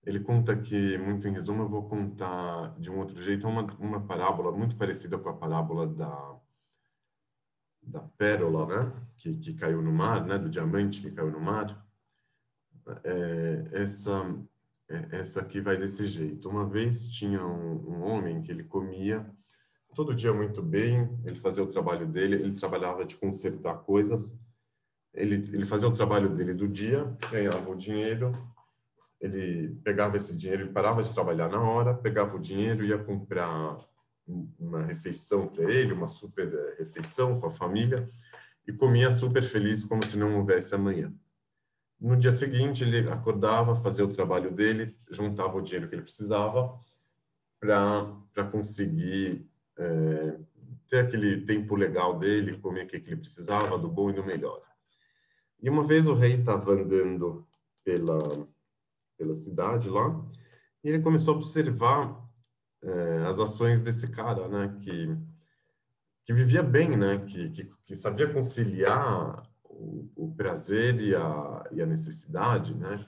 ele conta que, muito em resumo, eu vou contar de um outro jeito, uma, uma parábola muito parecida com a parábola da, da pérola, né? Que, que caiu no mar, né? Do diamante que caiu no mar é, essa é, essa aqui vai desse jeito. Uma vez tinha um, um, homem que ele comia todo dia muito bem, ele fazia o trabalho dele, ele trabalhava de consertar coisas, ele, ele fazia o trabalho dele do dia, ganhava o dinheiro, ele pegava esse dinheiro, ele parava de trabalhar na hora, pegava o dinheiro, ia comprar uma refeição para ele, uma super eh, refeição com a família, e comia super feliz como se não houvesse amanhã. No dia seguinte, ele acordava, fazia o trabalho dele, juntava o dinheiro que ele precisava para conseguir é, ter aquele tempo legal dele, comer o que ele precisava, do bom e do melhor. E uma vez o rei estava andando pela, pela cidade lá, e ele começou a observar é, as ações desse cara, né, que, que vivia bem, né, que, que, que sabia conciliar o, prazer e a, e a necessidade, né?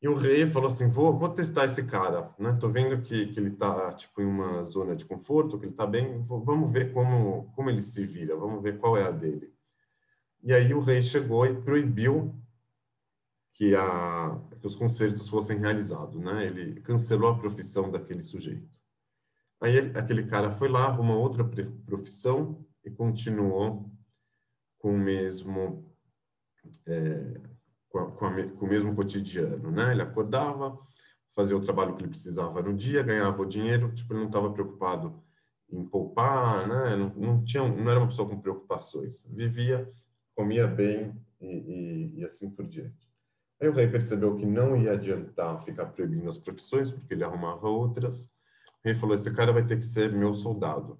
E o rei falou assim, vou, vou testar esse cara, né? Tô vendo que, que ele tá, tipo, em uma zona de conforto, que ele tá bem, vou, vamos ver como, como ele se vira, vamos ver qual é a dele. E aí o rei chegou e proibiu que, a, que os concertos fossem realizados, né? Ele cancelou a profissão daquele sujeito. Aí aquele cara foi lá, arrumou outra profissão e continuou com o mesmo é, com, a, com, a, com, o mesmo cotidiano, né? Ele acordava, fazia o trabalho que ele precisava no dia, ganhava o dinheiro, tipo ele não estava preocupado em poupar, né? Não, não tinha, não era uma pessoa com preocupações, vivia, comia bem e, e, e assim por diante. Aí o rei percebeu que não ia adiantar ficar proibindo as profissões, porque ele arrumava outras. O rei falou: esse cara vai ter que ser meu soldado.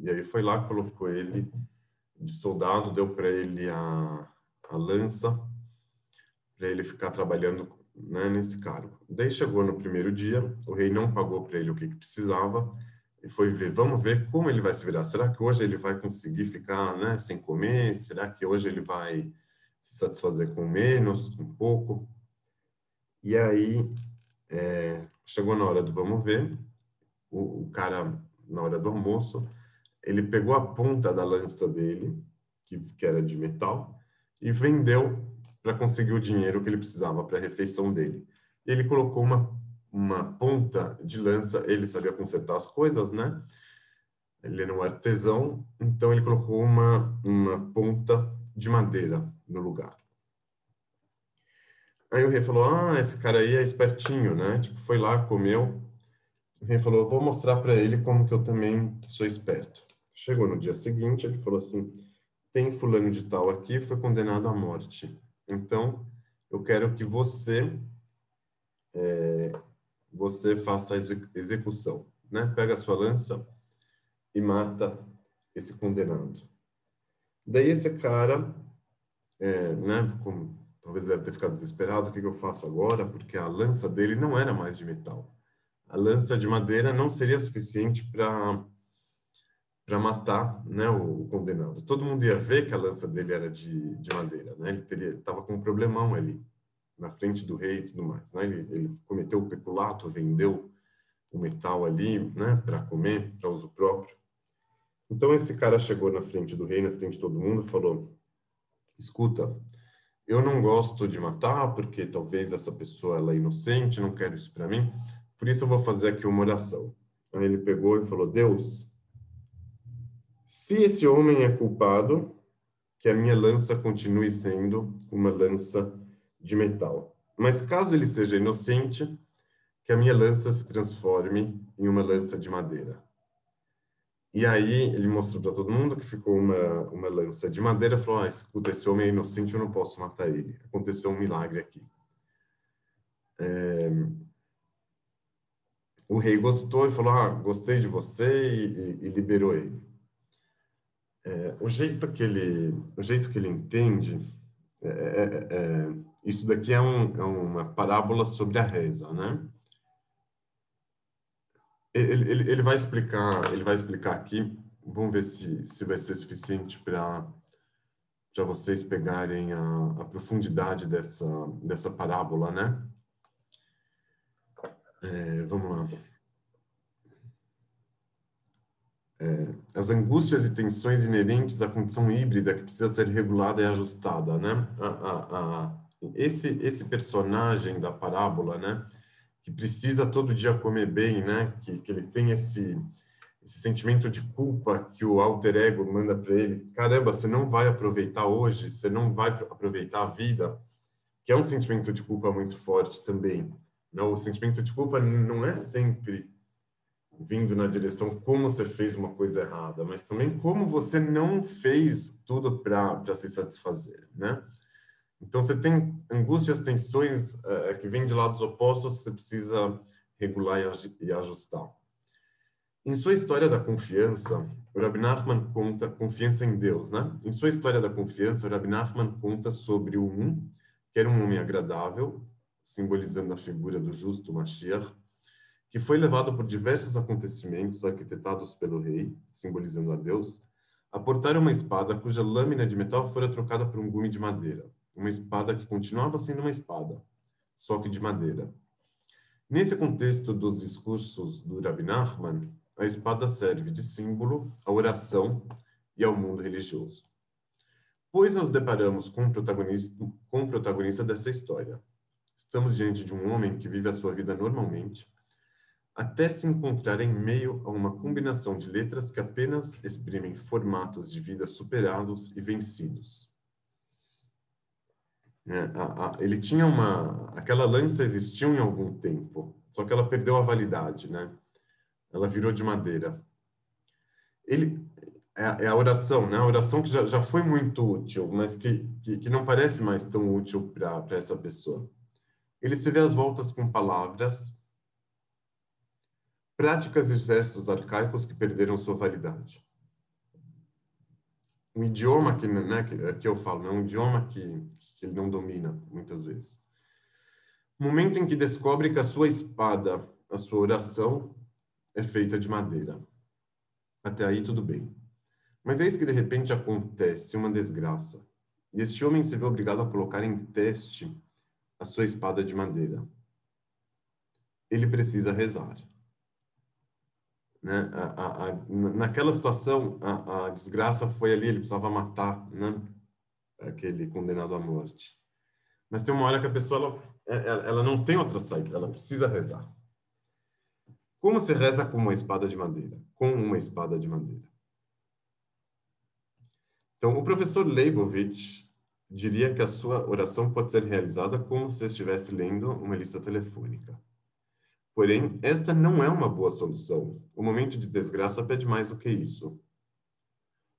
E aí foi lá, colocou ele de soldado, deu para ele a, a lança, para ele ficar trabalhando né, nesse cargo. Daí chegou no primeiro dia, o rei não pagou para ele o que, que precisava, e foi ver, vamos ver como ele vai se virar. Será que hoje ele vai conseguir ficar né, sem comer? Será que hoje ele vai se satisfazer com menos, com pouco? E aí, é, chegou na hora do vamos ver, o, o cara, na hora do almoço, ele pegou a ponta da lança dele, que, que era de metal, e vendeu para conseguir o dinheiro que ele precisava para a refeição dele. Ele colocou uma, uma ponta de lança, ele sabia consertar as coisas, né? Ele era um artesão, então ele colocou uma, uma ponta de madeira no lugar. Aí o rei falou: Ah, esse cara aí é espertinho, né? Tipo, foi lá, comeu. O rei falou: Vou mostrar para ele como que eu também sou esperto. Chegou no dia seguinte, ele falou assim: Tem fulano de tal aqui, foi condenado à morte. Então, eu quero que você é, você faça a execução, né? Pega a sua lança e mata esse condenado. Daí esse cara, é, né? Ficou, talvez deve ter ficado desesperado. O que, que eu faço agora? Porque a lança dele não era mais de metal. A lança de madeira não seria suficiente para para matar né, o, condenado. Todo mundo ia ver que a lança dele era de, de madeira, né? Ele estava com um problemão ali na frente do rei e tudo mais, né? Ele, ele cometeu o peculato, vendeu o metal ali, né, para comer, para uso próprio. Então esse cara chegou na frente do rei, na frente de todo mundo, falou: "Escuta, eu não gosto de matar porque talvez essa pessoa ela é inocente, não quero isso para mim. Por isso eu vou fazer aqui uma oração." Aí ele pegou e falou: "Deus, se esse homem é culpado, que a minha lança continue sendo uma lança de metal. Mas caso ele seja inocente, que a minha lança se transforme em uma lança de madeira. E aí ele mostrou para todo mundo que ficou uma, uma lança de madeira, falou, ah, escuta, esse homem é inocente, eu não posso matar ele. Aconteceu um milagre aqui. É... O rei gostou e falou, ah, gostei de você, e, e, liberou ele. É, o jeito que ele, o jeito que ele entende, é, é, é, é isso daqui é, um, é, uma parábola sobre a reza, né? Ele, ele, ele, vai explicar, ele vai explicar aqui. Vamos ver se, se vai ser suficiente para para vocês pegarem a, a, profundidade dessa dessa parábola, né? vamos lá. É, as angústias e tensões inerentes à condição híbrida que precisa ser regulada e ajustada, né? A, a, a, esse esse personagem da parábola, né? Que precisa todo dia comer bem, né? Que, que ele tem esse esse sentimento de culpa que o alter ego manda para ele. Caramba, você não vai aproveitar hoje, você não vai aproveitar a vida, que é um sentimento de culpa muito forte também. Não, o sentimento de culpa não é sempre vindo na direção como você fez uma coisa errada, mas também como você não fez tudo para se satisfazer, né? Então você tem angústias, tensões uh, que vêm de lados opostos, você precisa regular e ajustar. Em sua história da confiança, o Rabbi Nachman conta confiança em Deus, né? Em sua história da confiança, o Rabbi Nachman conta sobre o um, que era um homem agradável, simbolizando a figura do justo Mashiach, que foi levado por diversos acontecimentos arquitetados pelo rei, simbolizando a Deus, a portar uma espada cuja lâmina de metal fora trocada por um gume de madeira, uma espada que continuava sendo uma espada, só que de madeira. Nesse contexto dos discursos do Rabbi Nachman, a espada serve de símbolo à oração e ao mundo religioso. Pois nos deparamos com o protagonista, com o protagonista dessa história. Estamos diante de um homem que vive a sua vida normalmente, até se encontrar em meio a uma combinação de letras que apenas exprimem formatos de vida superados e vencidos. É, ele tinha uma. Aquela lança existiu em algum tempo, só que ela perdeu a validade, né? Ela virou de madeira. Ele, é, é, a oração, né? A oração que já, já foi muito útil, mas que, que, que não parece mais tão útil para essa pessoa. Ele se vê às voltas com palavras, práticas e gestos arcaicos que perderam sua validade. Um idioma que, né, que, que eu falo, é um idioma que, que ele não domina, muitas vezes. Momento em que descobre que a sua espada, a sua oração, é feita de madeira. Até aí tudo bem. Mas eis que de repente acontece uma desgraça. E este homem se vê obrigado a colocar em teste a sua espada de madeira. Ele precisa rezar. Né? A, a, a, naquela situação, a, desgraça foi ali, ele precisava matar né? aquele condenado à morte. Mas tem uma hora que a pessoa ela, ela não tem outra saída, ela precisa rezar. Como se reza com uma espada de madeira? Com uma espada de madeira. Então, o professor Leibovitch diria que a sua oração pode ser realizada como se estivesse lendo uma lista telefônica. Porém, esta não é uma boa solução. O momento de desgraça pede mais do que isso.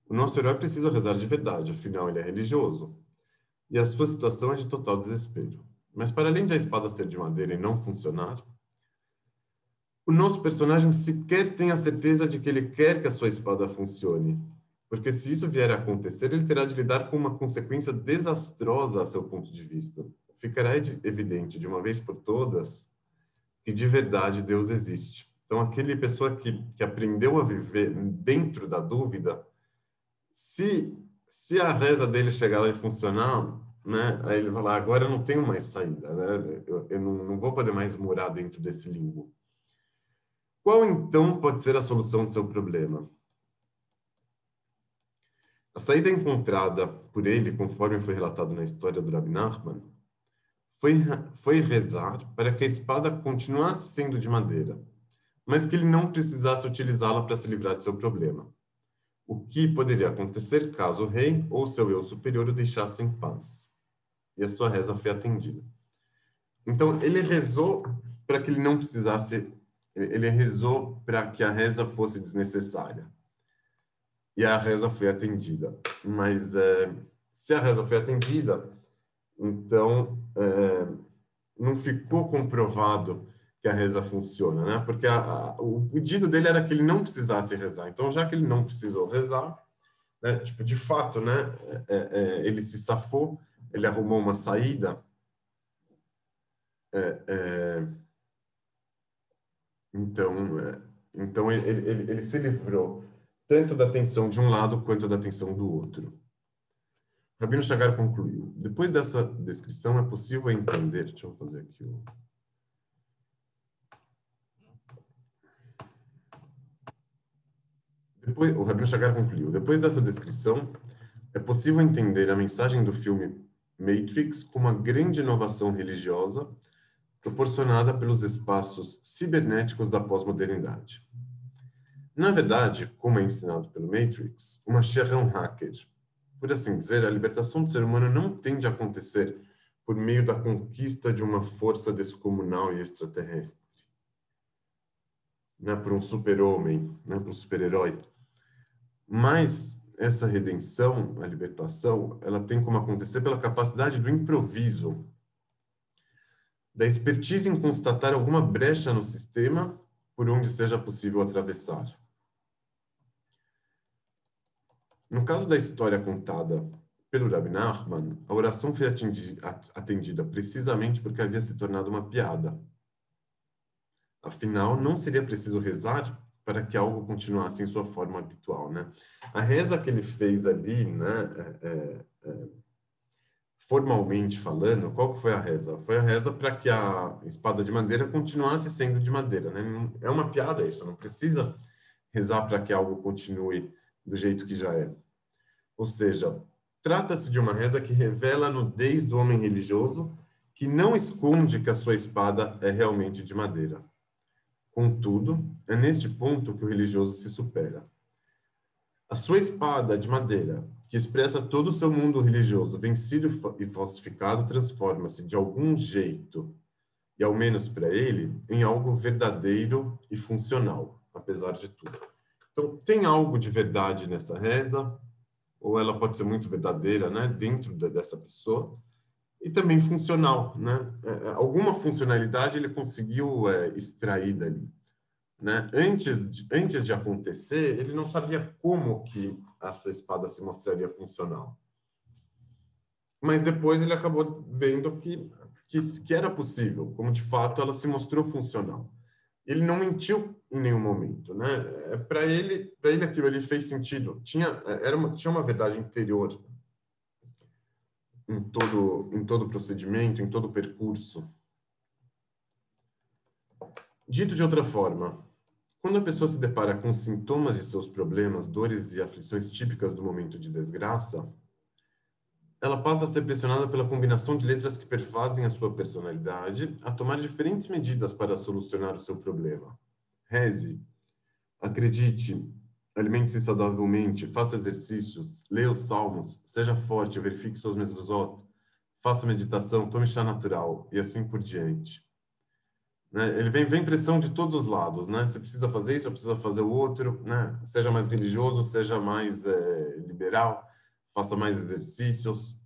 O nosso herói precisa rezar de verdade, afinal ele é religioso. E a sua situação é de total desespero. Mas para além de a espada ser de madeira e não funcionar, o nosso personagem sequer tem a certeza de que ele quer que a sua espada funcione, porque se isso vier a acontecer, ele terá de lidar com uma consequência desastrosa a seu ponto de vista. Ficará evidente de uma vez por todas que de verdade Deus existe. Então, aquele pessoa que, que aprendeu a viver dentro da dúvida, se, se a reza dele chegar lá e funcionar, né, aí ele vai lá, agora eu não tenho mais saída, né? eu, eu não, não vou poder mais morar dentro desse limbo. Qual então pode ser a solução do seu problema? A saída encontrada por ele, conforme foi relatado na história do Rabbi Nachman, foi, foi rezar para que a espada continuasse sendo de madeira, mas que ele não precisasse utilizá-la para se livrar de seu problema. O que poderia acontecer caso o rei ou seu eu superior o deixasse em paz. E a sua reza foi atendida. Então, ele rezou para que ele não precisasse, ele rezou para que a reza fosse desnecessária e a reza foi atendida. Mas é, se a reza foi atendida, então é, não ficou comprovado que a reza funciona, né? Porque a, a, o pedido dele era que ele não precisasse rezar. Então, já que ele não precisou rezar, né, tipo, de fato, né, é, é, ele se safou, ele arrumou uma saída. É, é, então, é, então ele, ele, ele se livrou tanto da atenção de um lado quanto da atenção do outro. Rabino Chagar concluiu: depois dessa descrição é possível entender. Deixa eu fazer aqui o. Depois, o Rabino Chagar concluiu: depois dessa descrição é possível entender a mensagem do filme Matrix como uma grande inovação religiosa proporcionada pelos espaços cibernéticos da pós-modernidade. Na verdade, como é ensinado pelo Matrix, uma um hacker. Por assim dizer, a libertação do ser humano não tende a acontecer por meio da conquista de uma força descomunal e extraterrestre. Não é por um super-homem, não é por um super-herói. Mas essa redenção, a libertação, ela tem como acontecer pela capacidade do improviso, da expertise em constatar alguma brecha no sistema por onde seja possível atravessar. No caso da história contada pelo Rabbi Nachman, a oração foi atendida precisamente porque havia se tornado uma piada. Afinal, não seria preciso rezar para que algo continuasse em sua forma habitual, né? A reza que ele fez ali, né, é, é, é formalmente falando, qual foi a reza? Foi a reza para que a espada de madeira continuasse sendo de madeira, né? É uma piada isso, não precisa rezar para que algo continue do jeito que já é. Ou seja, trata-se de uma reza que revela a nudez do homem religioso, que não esconde que a sua espada é realmente de madeira. Contudo, é neste ponto que o religioso se supera. A sua espada de madeira, que expressa todo o seu mundo religioso vencido e falsificado, transforma-se de algum jeito, e ao menos para ele, em algo verdadeiro e funcional, apesar de tudo. Então, tem algo de verdade nessa reza, ou ela pode ser muito verdadeira, né, dentro de, dessa pessoa, e também funcional, né? É, é, alguma funcionalidade ele conseguiu é, extrair dali, né? Antes de, antes de acontecer, ele não sabia como que essa espada se mostraria funcional. Mas depois ele acabou vendo que, que, que era possível, como de fato ela se mostrou funcional. Ele não mentiu em nenhum momento, né? É, para ele, para ele aquilo ele fez sentido. Tinha era uma, tinha uma verdade interior em todo em todo procedimento, em todo percurso. Dito de outra forma, quando a pessoa se depara com sintomas de seus problemas, dores e aflições típicas do momento de desgraça, ela passa a ser pressionada pela combinação de letras que perfazem a sua personalidade a tomar diferentes medidas para solucionar o seu problema. Reze, acredite, alimente-se saudavelmente, faça exercícios, leia os salmos, seja forte, verifique suas mesuzot, faça meditação, tome chá natural e assim por diante. Né? Ele vem, vem pressão de todos os lados, né? Você precisa fazer isso, precisa fazer o outro, né? Seja mais religioso, seja mais é, liberal, faça mais exercícios,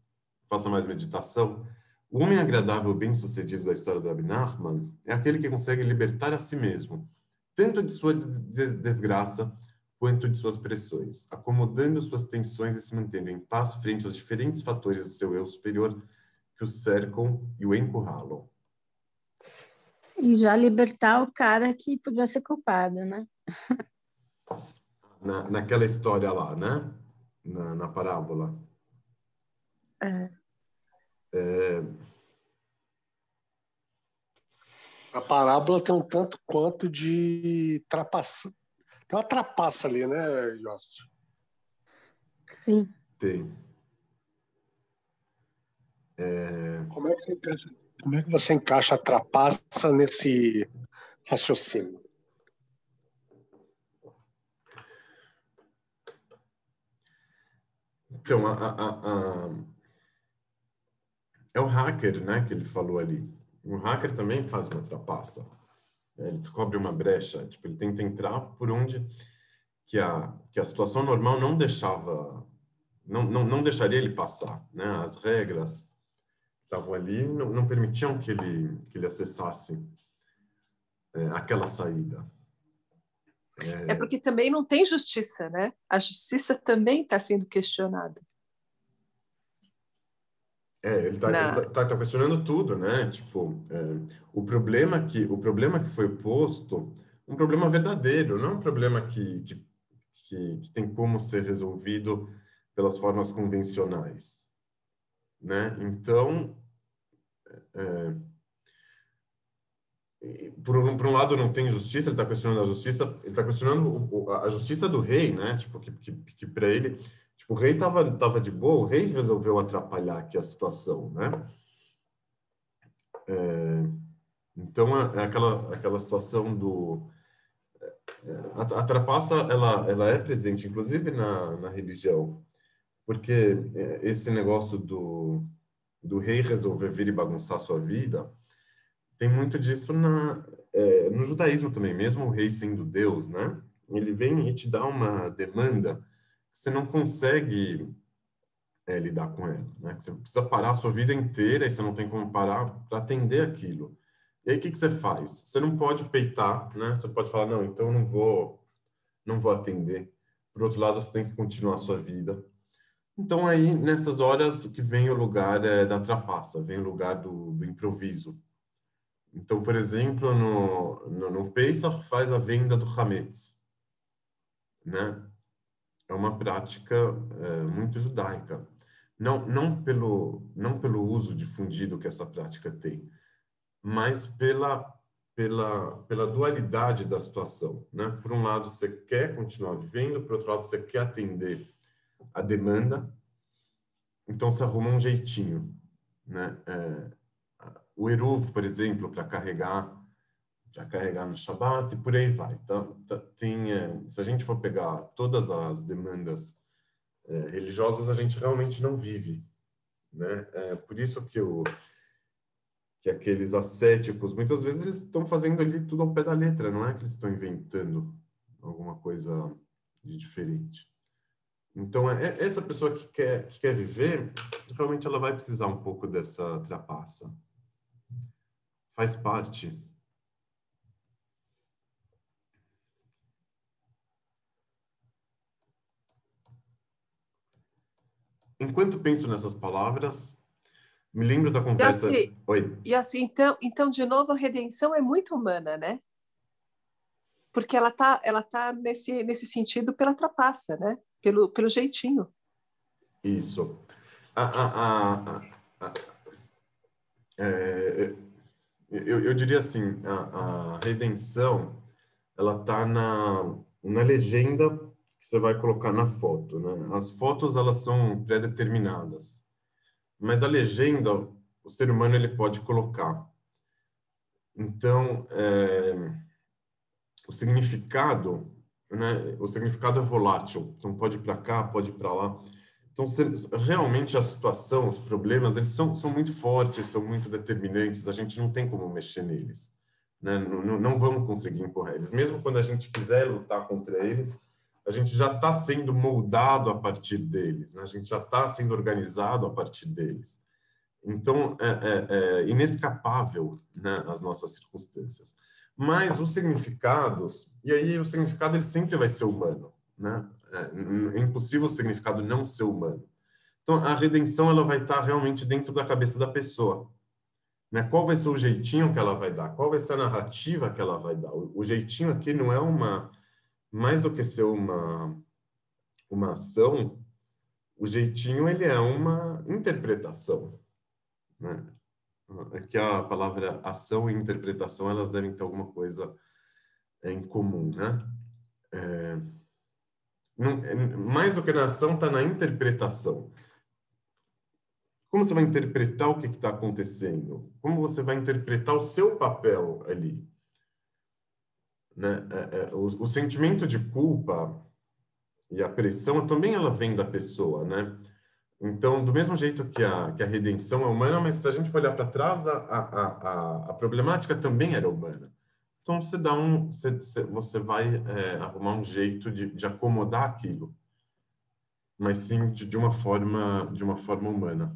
faça mais meditação. O homem agradável, bem-sucedido da história do Rabbi Nachman é aquele que consegue libertar a si mesmo, tanto de sua desgraça quanto de suas pressões, acomodando suas tensões e se mantendo em paz frente aos diferentes fatores do seu eu superior que o cercam e o encurralam. E já libertar o cara que podia ser culpado, né? Na, naquela história lá, né? Na, na parábola. É. É... A parábola tem um tanto quanto de trapaça. Tem uma trapaça ali, né, Jócio? Sim. Tem. É... Como é que você como é que você encaixa a trapaça nesse raciocínio? Então, a, a, a, é o hacker, né, que ele falou ali. O hacker também faz uma trapaça. Ele descobre uma brecha, tipo, ele tenta entrar por onde que a, que a situação normal não deixava, não, não, não deixaria ele passar, né? As regras, estavam ali não, não, permitiam que ele, que ele acessasse é, aquela saída. É... é... porque também não tem justiça, né? A justiça também está sendo questionada. É, ele está tá, tá, tá, questionando tudo, né? Tipo, é, o problema que o problema que foi posto, um problema verdadeiro, não um problema que, que, que, que tem como ser resolvido pelas formas convencionais, né? Então, é, por, um, por um lado não tem justiça, ele está questionando a justiça, ele está questionando a justiça do rei, né? Tipo que, que, que para ele, tipo o rei estava tava de boa, o rei resolveu atrapalhar aqui a situação, né? É, então é, é aquela aquela situação do é, a, a trapaça ela ela é presente inclusive na, na religião porque é, esse negócio do do rei resolver vir e bagunçar sua vida, tem muito disso na, é, no judaísmo também, mesmo o rei sendo Deus, né? Ele vem e te dá uma demanda você não consegue é, lidar com ela, né? você precisa parar a sua vida inteira e você não tem como parar para atender aquilo. E aí o que, que você faz? Você não pode peitar, né? Você pode falar, não, então eu não vou, não vou atender. Por outro lado, você tem que continuar a sua vida. Então, aí, nessas horas que vem o lugar é, da trapaça, vem o lugar do, do improviso. Então, por exemplo, no, no, no Pesach faz a venda do Hametz, né? É uma prática é, muito judaica. Não, não, pelo, não pelo uso difundido que essa prática tem, mas pela, pela, pela dualidade da situação. Né? Por um lado, você quer continuar vivendo, por outro lado, você quer atender a demanda, então se arruma um jeitinho, né? É, o Eruv, por exemplo, para carregar, já carregar no Shabat e por aí vai. Então, tem, é, se a gente for pegar todas as demandas é, religiosas, a gente realmente não vive, né? É por isso que o que aqueles ascéticos, muitas vezes eles estão fazendo ali tudo ao pé da letra, não é que eles estão inventando alguma coisa de diferente. Então, é, essa pessoa que quer, que quer viver, realmente ela vai precisar um pouco dessa trapaça. Faz parte. Enquanto penso nessas palavras, me lembro da conversa. E assim, Oi. E assim, então, então, de novo, a redenção é muito humana, né? Porque ela tá, ela tá nesse, nesse sentido pela trapaça, né? Pelo, pelo jeitinho. Isso. A, a, a, é, eu, eu diria assim, a, redenção, ela tá na, na legenda que você vai colocar na foto, né? As fotos, elas são pré-determinadas mas a legenda o ser humano ele pode colocar. Então, é, o significado, né, o significado é volátil, então pode ir para cá, pode ir para lá. Então, realmente a situação, os problemas, eles são, são muito fortes, são muito determinantes, a gente não tem como mexer neles. Né? Não, não vamos conseguir empurrar eles. Mesmo quando a gente quiser lutar contra eles, a gente já está sendo moldado a partir deles, né? a gente já está sendo organizado a partir deles. Então, é, é, é inescapável né, as nossas circunstâncias. Mas os significados, e aí o significado ele sempre vai ser humano, né? É, é impossível o significado não ser humano. Então, a redenção ela vai estar realmente dentro da cabeça da pessoa. Né? Qual vai ser o jeitinho que ela vai dar? Qual vai ser a narrativa que ela vai dar? O, o jeitinho aqui não é uma mais do que ser uma, uma ação, o jeitinho ele é uma interpretação. Né? É que a palavra ação e interpretação elas devem ter alguma coisa em comum, né? É, não, é, mais do que na ação está na interpretação. Como você vai interpretar o que está acontecendo? Como você vai interpretar o seu papel ali? Né? É, é, o, o, sentimento de culpa e a pressão também ela vem da pessoa, né? Então, do mesmo jeito que a, que a redenção é humana, mas se a gente for olhar para trás, a, a, a, a, problemática também era humana. Então, você dá um, você, você vai é, arrumar um jeito de, de acomodar aquilo, mas sim de, de uma forma de uma forma humana.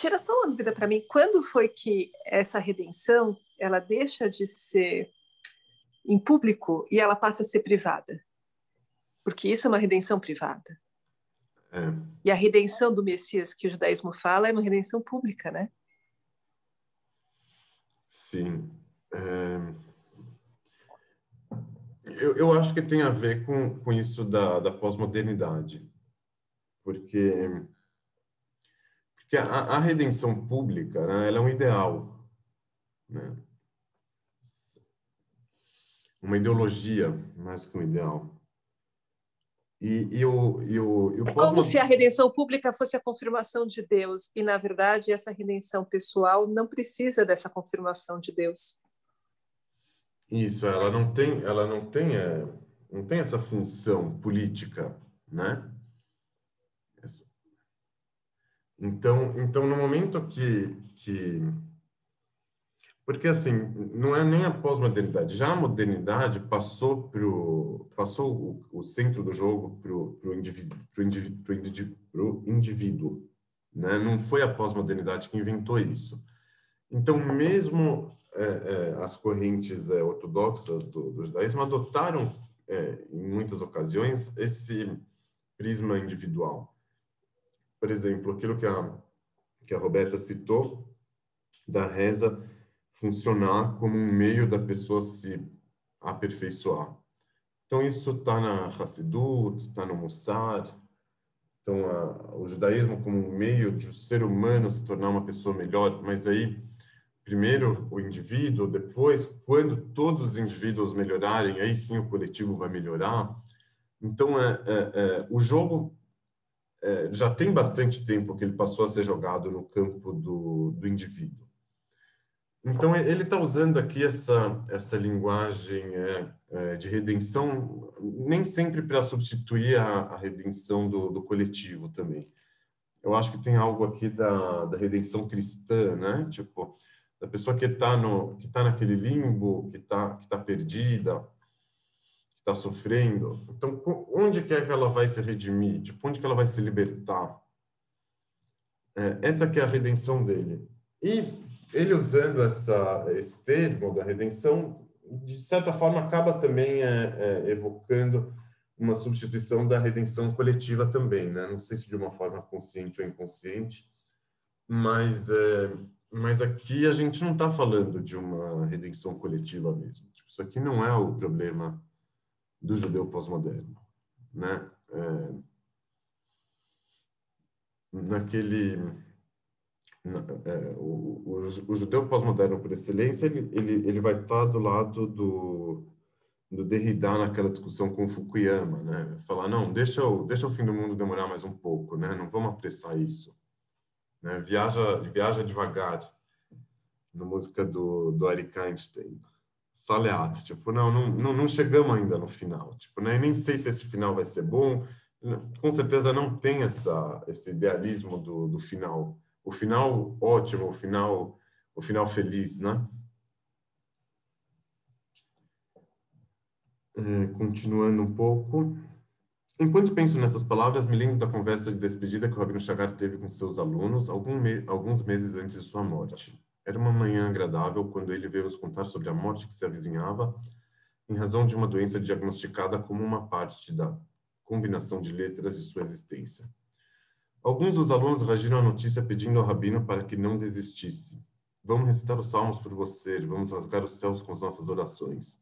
Tira só uma dúvida para mim. Quando foi que essa redenção ela deixa de ser em público e ela passa a ser privada. Porque isso é uma redenção privada. É. E a redenção do Messias que o judaísmo fala é uma redenção pública, né? Sim. É... Eu, eu acho que tem a ver com, com isso da, da pós-modernidade. Porque, porque a, a redenção pública né, ela é um ideal. Né? uma ideologia mais que um ideal. E, e, o, e, o, e o é como se a redenção pública fosse a confirmação de Deus, e na verdade essa redenção pessoal não precisa dessa confirmação de Deus. Isso, ela não tem, ela não tem, é, não tem essa função política, né? Essa. Então, então no momento que, que porque, assim, não é nem a pós-modernidade. Já a modernidade passou, pro, passou o, o centro do jogo para o indivíduo, pro indivíduo, pro indivíduo, pro indivíduo né? Não foi a pós-modernidade que inventou isso. Então, mesmo é, é, as correntes é, ortodoxas do, do, judaísmo adotaram, é, em muitas ocasiões, esse prisma individual. Por exemplo, aquilo que a, que a Roberta citou, da reza funcionar como um meio da pessoa se aperfeiçoar. Então, isso está na Hassidut, está no Mussar. Então, a, o judaísmo como um meio de o ser humano se tornar uma pessoa melhor, mas aí, primeiro o indivíduo, depois, quando todos os indivíduos melhorarem, aí sim o coletivo vai melhorar. Então, é, é, é o jogo é, já tem bastante tempo que ele passou a ser jogado no campo do, do indivíduo. Então, ele está usando aqui essa, essa linguagem é, é, de redenção, nem sempre para substituir a, a redenção do, do, coletivo também. Eu acho que tem algo aqui da, da redenção cristã, né? Tipo, da pessoa que está tá naquele limbo, que está que tá perdida, está sofrendo. Então, onde que é que ela vai se redimir? Tipo, onde que ela vai se libertar? É, essa que é a redenção dele. E ele usando essa, esse termo da redenção, de certa forma, acaba também é, é, evocando uma substituição da redenção coletiva também, né? Não sei se de uma forma consciente ou inconsciente, mas é, mas aqui a gente não está falando de uma redenção coletiva mesmo. Tipo, isso aqui não é o problema do judeu pós-moderno, né? É, naquele é, o, o, o, judeu pós-moderno por excelência ele, ele, ele vai estar do lado do, do Derrida naquela discussão com Fukuyama, né? Falar não, deixa o deixa o fim do mundo demorar mais um pouco, né? Não vamos apressar isso, né? Viaja viaja devagar. Na música do do Eric Einstein, Saleat, tipo não, não não chegamos ainda no final, tipo né? Nem sei se esse final vai ser bom. Com certeza não tem essa esse idealismo do, do final o final ótimo, o final, o final feliz, né? É, continuando um pouco. Enquanto penso nessas palavras, me lembro da conversa de despedida que o Rabino Chagar teve com seus alunos algum me alguns meses antes de sua morte. Era uma manhã agradável quando ele veio nos contar sobre a morte que se avizinhava em razão de uma doença diagnosticada como uma parte da combinação de letras de sua existência. Alguns dos alunos reagiram à notícia pedindo ao rabino para que não desistisse. Vamos recitar os salmos por você, vamos rasgar os céus com as nossas orações.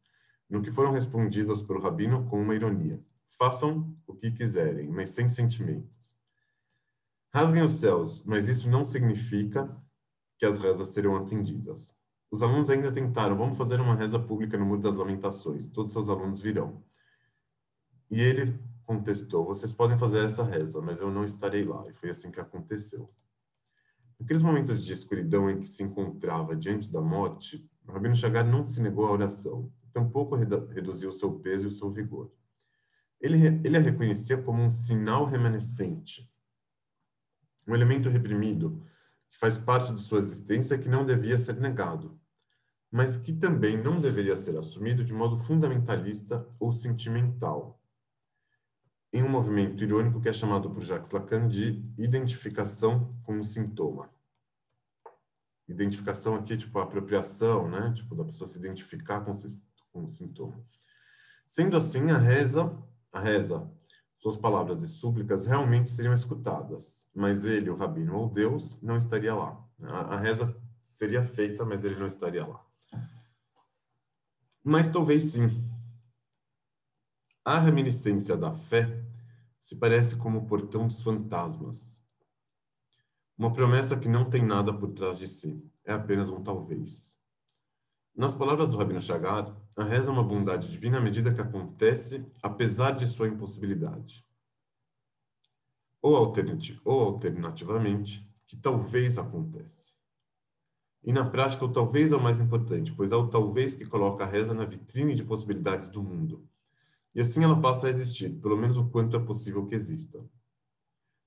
No que foram respondidas pelo rabino com uma ironia. Façam o que quiserem, mas sem sentimentos. Rasguem os céus, mas isso não significa que as rezas serão atendidas. Os alunos ainda tentaram, vamos fazer uma reza pública no Muro das Lamentações, todos seus alunos virão. E ele contestou: Vocês podem fazer essa reza, mas eu não estarei lá. E foi assim que aconteceu. Naqueles momentos de escuridão em que se encontrava diante da morte, o Rabino Chagar não se negou à oração, tampouco reduziu seu peso e o seu vigor. Ele, ele a reconhecia como um sinal remanescente, um elemento reprimido, que faz parte de sua existência que não devia ser negado, mas que também não deveria ser assumido de modo fundamentalista ou sentimental, em um movimento irônico que é chamado por Jacques Lacan de identificação com o sintoma. Identificação aqui, tipo, a apropriação, né? Tipo, da pessoa se identificar com, com o sintoma. Sendo assim, a reza, a reza, suas palavras e súplicas realmente seriam escutadas, mas ele, o rabino ou Deus, não estaria lá. A, a reza seria feita, mas ele não estaria lá. Mas talvez sim, a reminiscência da fé se parece como o portão dos fantasmas. Uma promessa que não tem nada por trás de si, é apenas um talvez. Nas palavras do Rabino Chagar, a reza é uma bondade divina à medida que acontece, apesar de sua impossibilidade. Ou, ou alternativamente, que talvez acontece. E na prática, o talvez é o mais importante, pois é o talvez que coloca a reza na vitrine de possibilidades do mundo e assim ela passa a existir, pelo menos o quanto é possível que exista.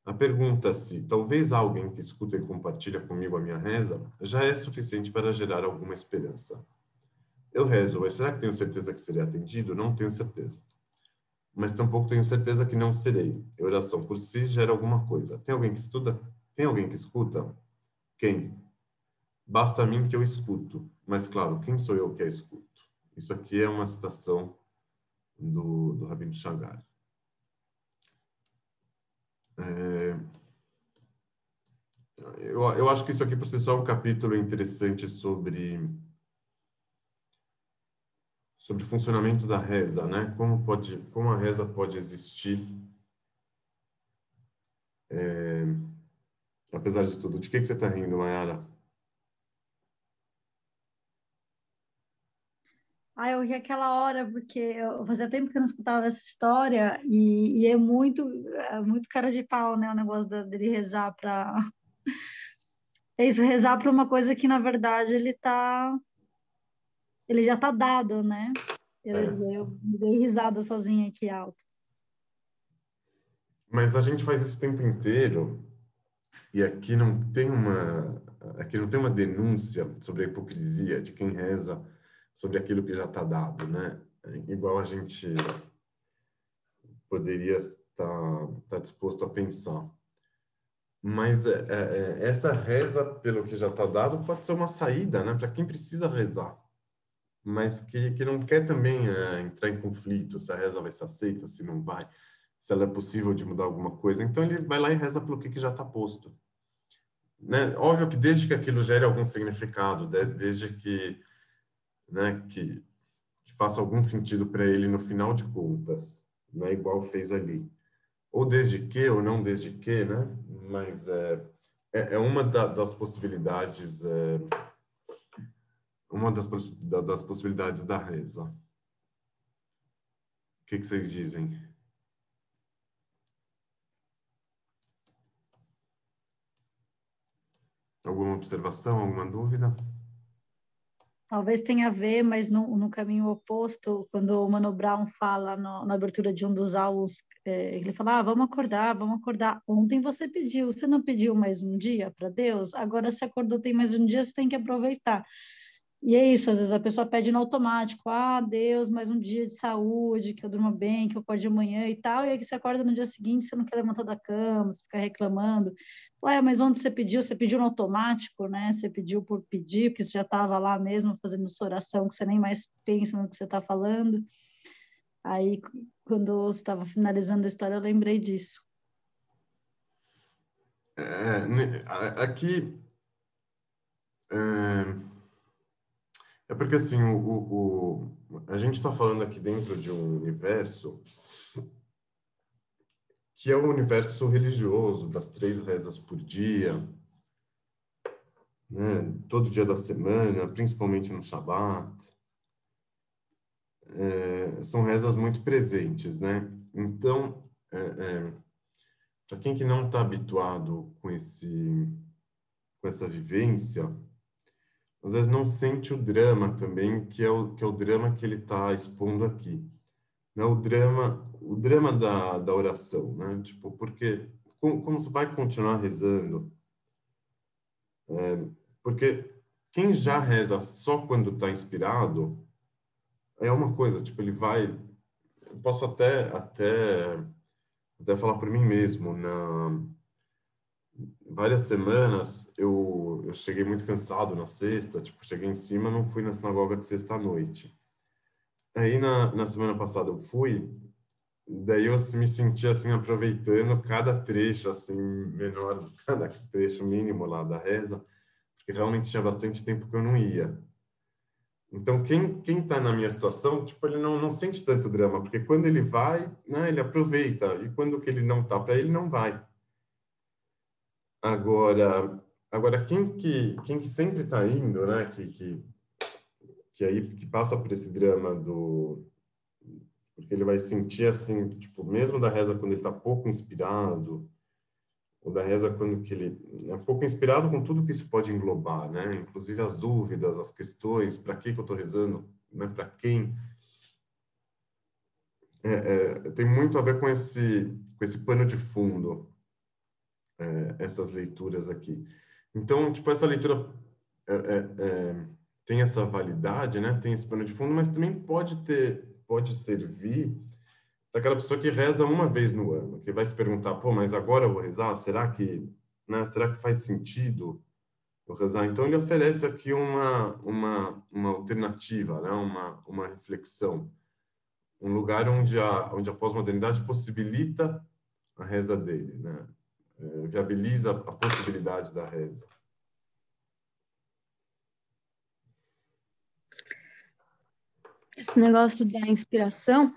A pergunta se talvez alguém que escuta e compartilha comigo a minha reza já é suficiente para gerar alguma esperança. Eu rezo, mas será que tenho certeza que serei atendido? Não tenho certeza. Mas tampouco tenho certeza que não serei. A oração por si gera alguma coisa. Tem alguém que estuda? Tem alguém que escuta? Quem? Basta a mim que eu escuto. Mas claro, quem sou eu que a escuto? Isso aqui é uma citação do, do Rabino Chagar. É, eu, eu acho que isso aqui por si só é um capítulo interessante sobre sobre o funcionamento da reza, né? Como pode, como a reza pode existir é, apesar de tudo. De que, que você está rindo, Mayara? Ah, eu ri aquela hora, porque eu fazia tempo que eu não escutava essa história, e, e é muito, é muito cara de pau, né, o negócio dele rezar para... É isso, rezar para uma coisa que, na verdade, ele tá... Ele já tá dado, né? Eu, é. eu dei risada sozinha aqui alto. Mas a gente faz isso o tempo inteiro, e aqui não tem uma... Aqui não tem uma denúncia sobre a hipocrisia de quem reza sobre aquilo que já está dado, né? igual a gente poderia estar, estar disposto a pensar. Mas é, é, é essa reza, pelo que já está dado, pode ser uma saída, né, para quem precisa rezar, mas que, que não quer também é, entrar em conflito, se a reza vai ser aceita, se não vai, se ela é possível de mudar alguma coisa. Então ele vai lá e reza pelo que, que já está posto. Né? Óbvio que desde que aquilo gere algum significado, desde que, né, que, que faça algum sentido para ele no final de contas, né, igual fez ali ou desde que, ou não desde que, né? Mas é, é, é uma da, das possibilidades, é, uma das, das possibilidades da reza. O que, que vocês dizem? Alguma observação, alguma dúvida? talvez tenha a ver, mas no, no caminho oposto, quando o Mano Brown fala no, na abertura de um dos álbuns, é, ele fala, ah, vamos acordar, vamos acordar. Ontem você pediu, você não pediu mais um dia para Deus? Agora se acordou, tem mais um dia, você tem que aproveitar. E é isso, às vezes a pessoa pede no automático, ah, Deus, mais um dia de saúde, que eu durma bem, que eu acorde amanhã e tal, e aí você acorda no dia seguinte, você não quer levantar da cama, você fica reclamando. Ué, mas onde você pediu? Você pediu no automático, né? Você pediu por pedir, porque você já estava lá mesmo fazendo sua oração, que você nem mais pensa no que você está falando. Aí, quando você estava finalizando a história, eu lembrei disso. É, aqui... É é porque, assim, o, o, o a gente está falando aqui dentro de um universo que é o universo religioso, das três rezas por dia, né? todo dia da semana, principalmente no Shabat. É, são rezas muito presentes, né? Então, é, é, para quem que não está habituado com esse com essa vivência, às vezes não sente o drama também, que é o, que é o drama que ele está expondo aqui. Né? O drama, o drama da, da oração, né? Tipo, porque como, como você vai continuar rezando? É, porque quem já reza só quando está inspirado é uma coisa, tipo, ele vai... Eu posso até, até, até falar por mim mesmo, na várias semanas eu, eu cheguei muito cansado na sexta, tipo, cheguei em cima, não fui na sinagoga de sexta noite. Aí na, na semana passada eu fui, daí eu me senti assim aproveitando cada trecho assim menor, cada trecho mínimo lá da reza, porque realmente tinha bastante tempo que eu não ia. Então quem quem está na minha situação, tipo, ele não não sente tanto drama, porque quando ele vai, né, ele aproveita, e quando que ele não tá para ele não vai. Agora, agora quem que quem que sempre está indo, né? Que, que que aí que passa por esse drama do porque ele vai sentir assim, tipo, mesmo da reza quando ele está pouco inspirado, ou da reza quando que ele é pouco inspirado com tudo que isso pode englobar, né? Inclusive as dúvidas, as questões, para que que eu estou rezando, né? Para quem? É, é, tem muito a ver com esse com esse pano de fundo é, essas leituras aqui. Então, tipo, essa leitura é, é, é, tem essa validade, né? Tem esse pano de fundo, mas também pode ter, pode servir para aquela pessoa que reza uma vez no ano, que vai se perguntar, pô, mas agora eu vou rezar? Será que, né? Será que faz sentido eu rezar? Então ele oferece aqui uma uma uma alternativa, né? Uma uma reflexão, um lugar onde a onde a pós-modernidade possibilita a reza dele, né? É, viabiliza a possibilidade da reza. Esse negócio da inspiração,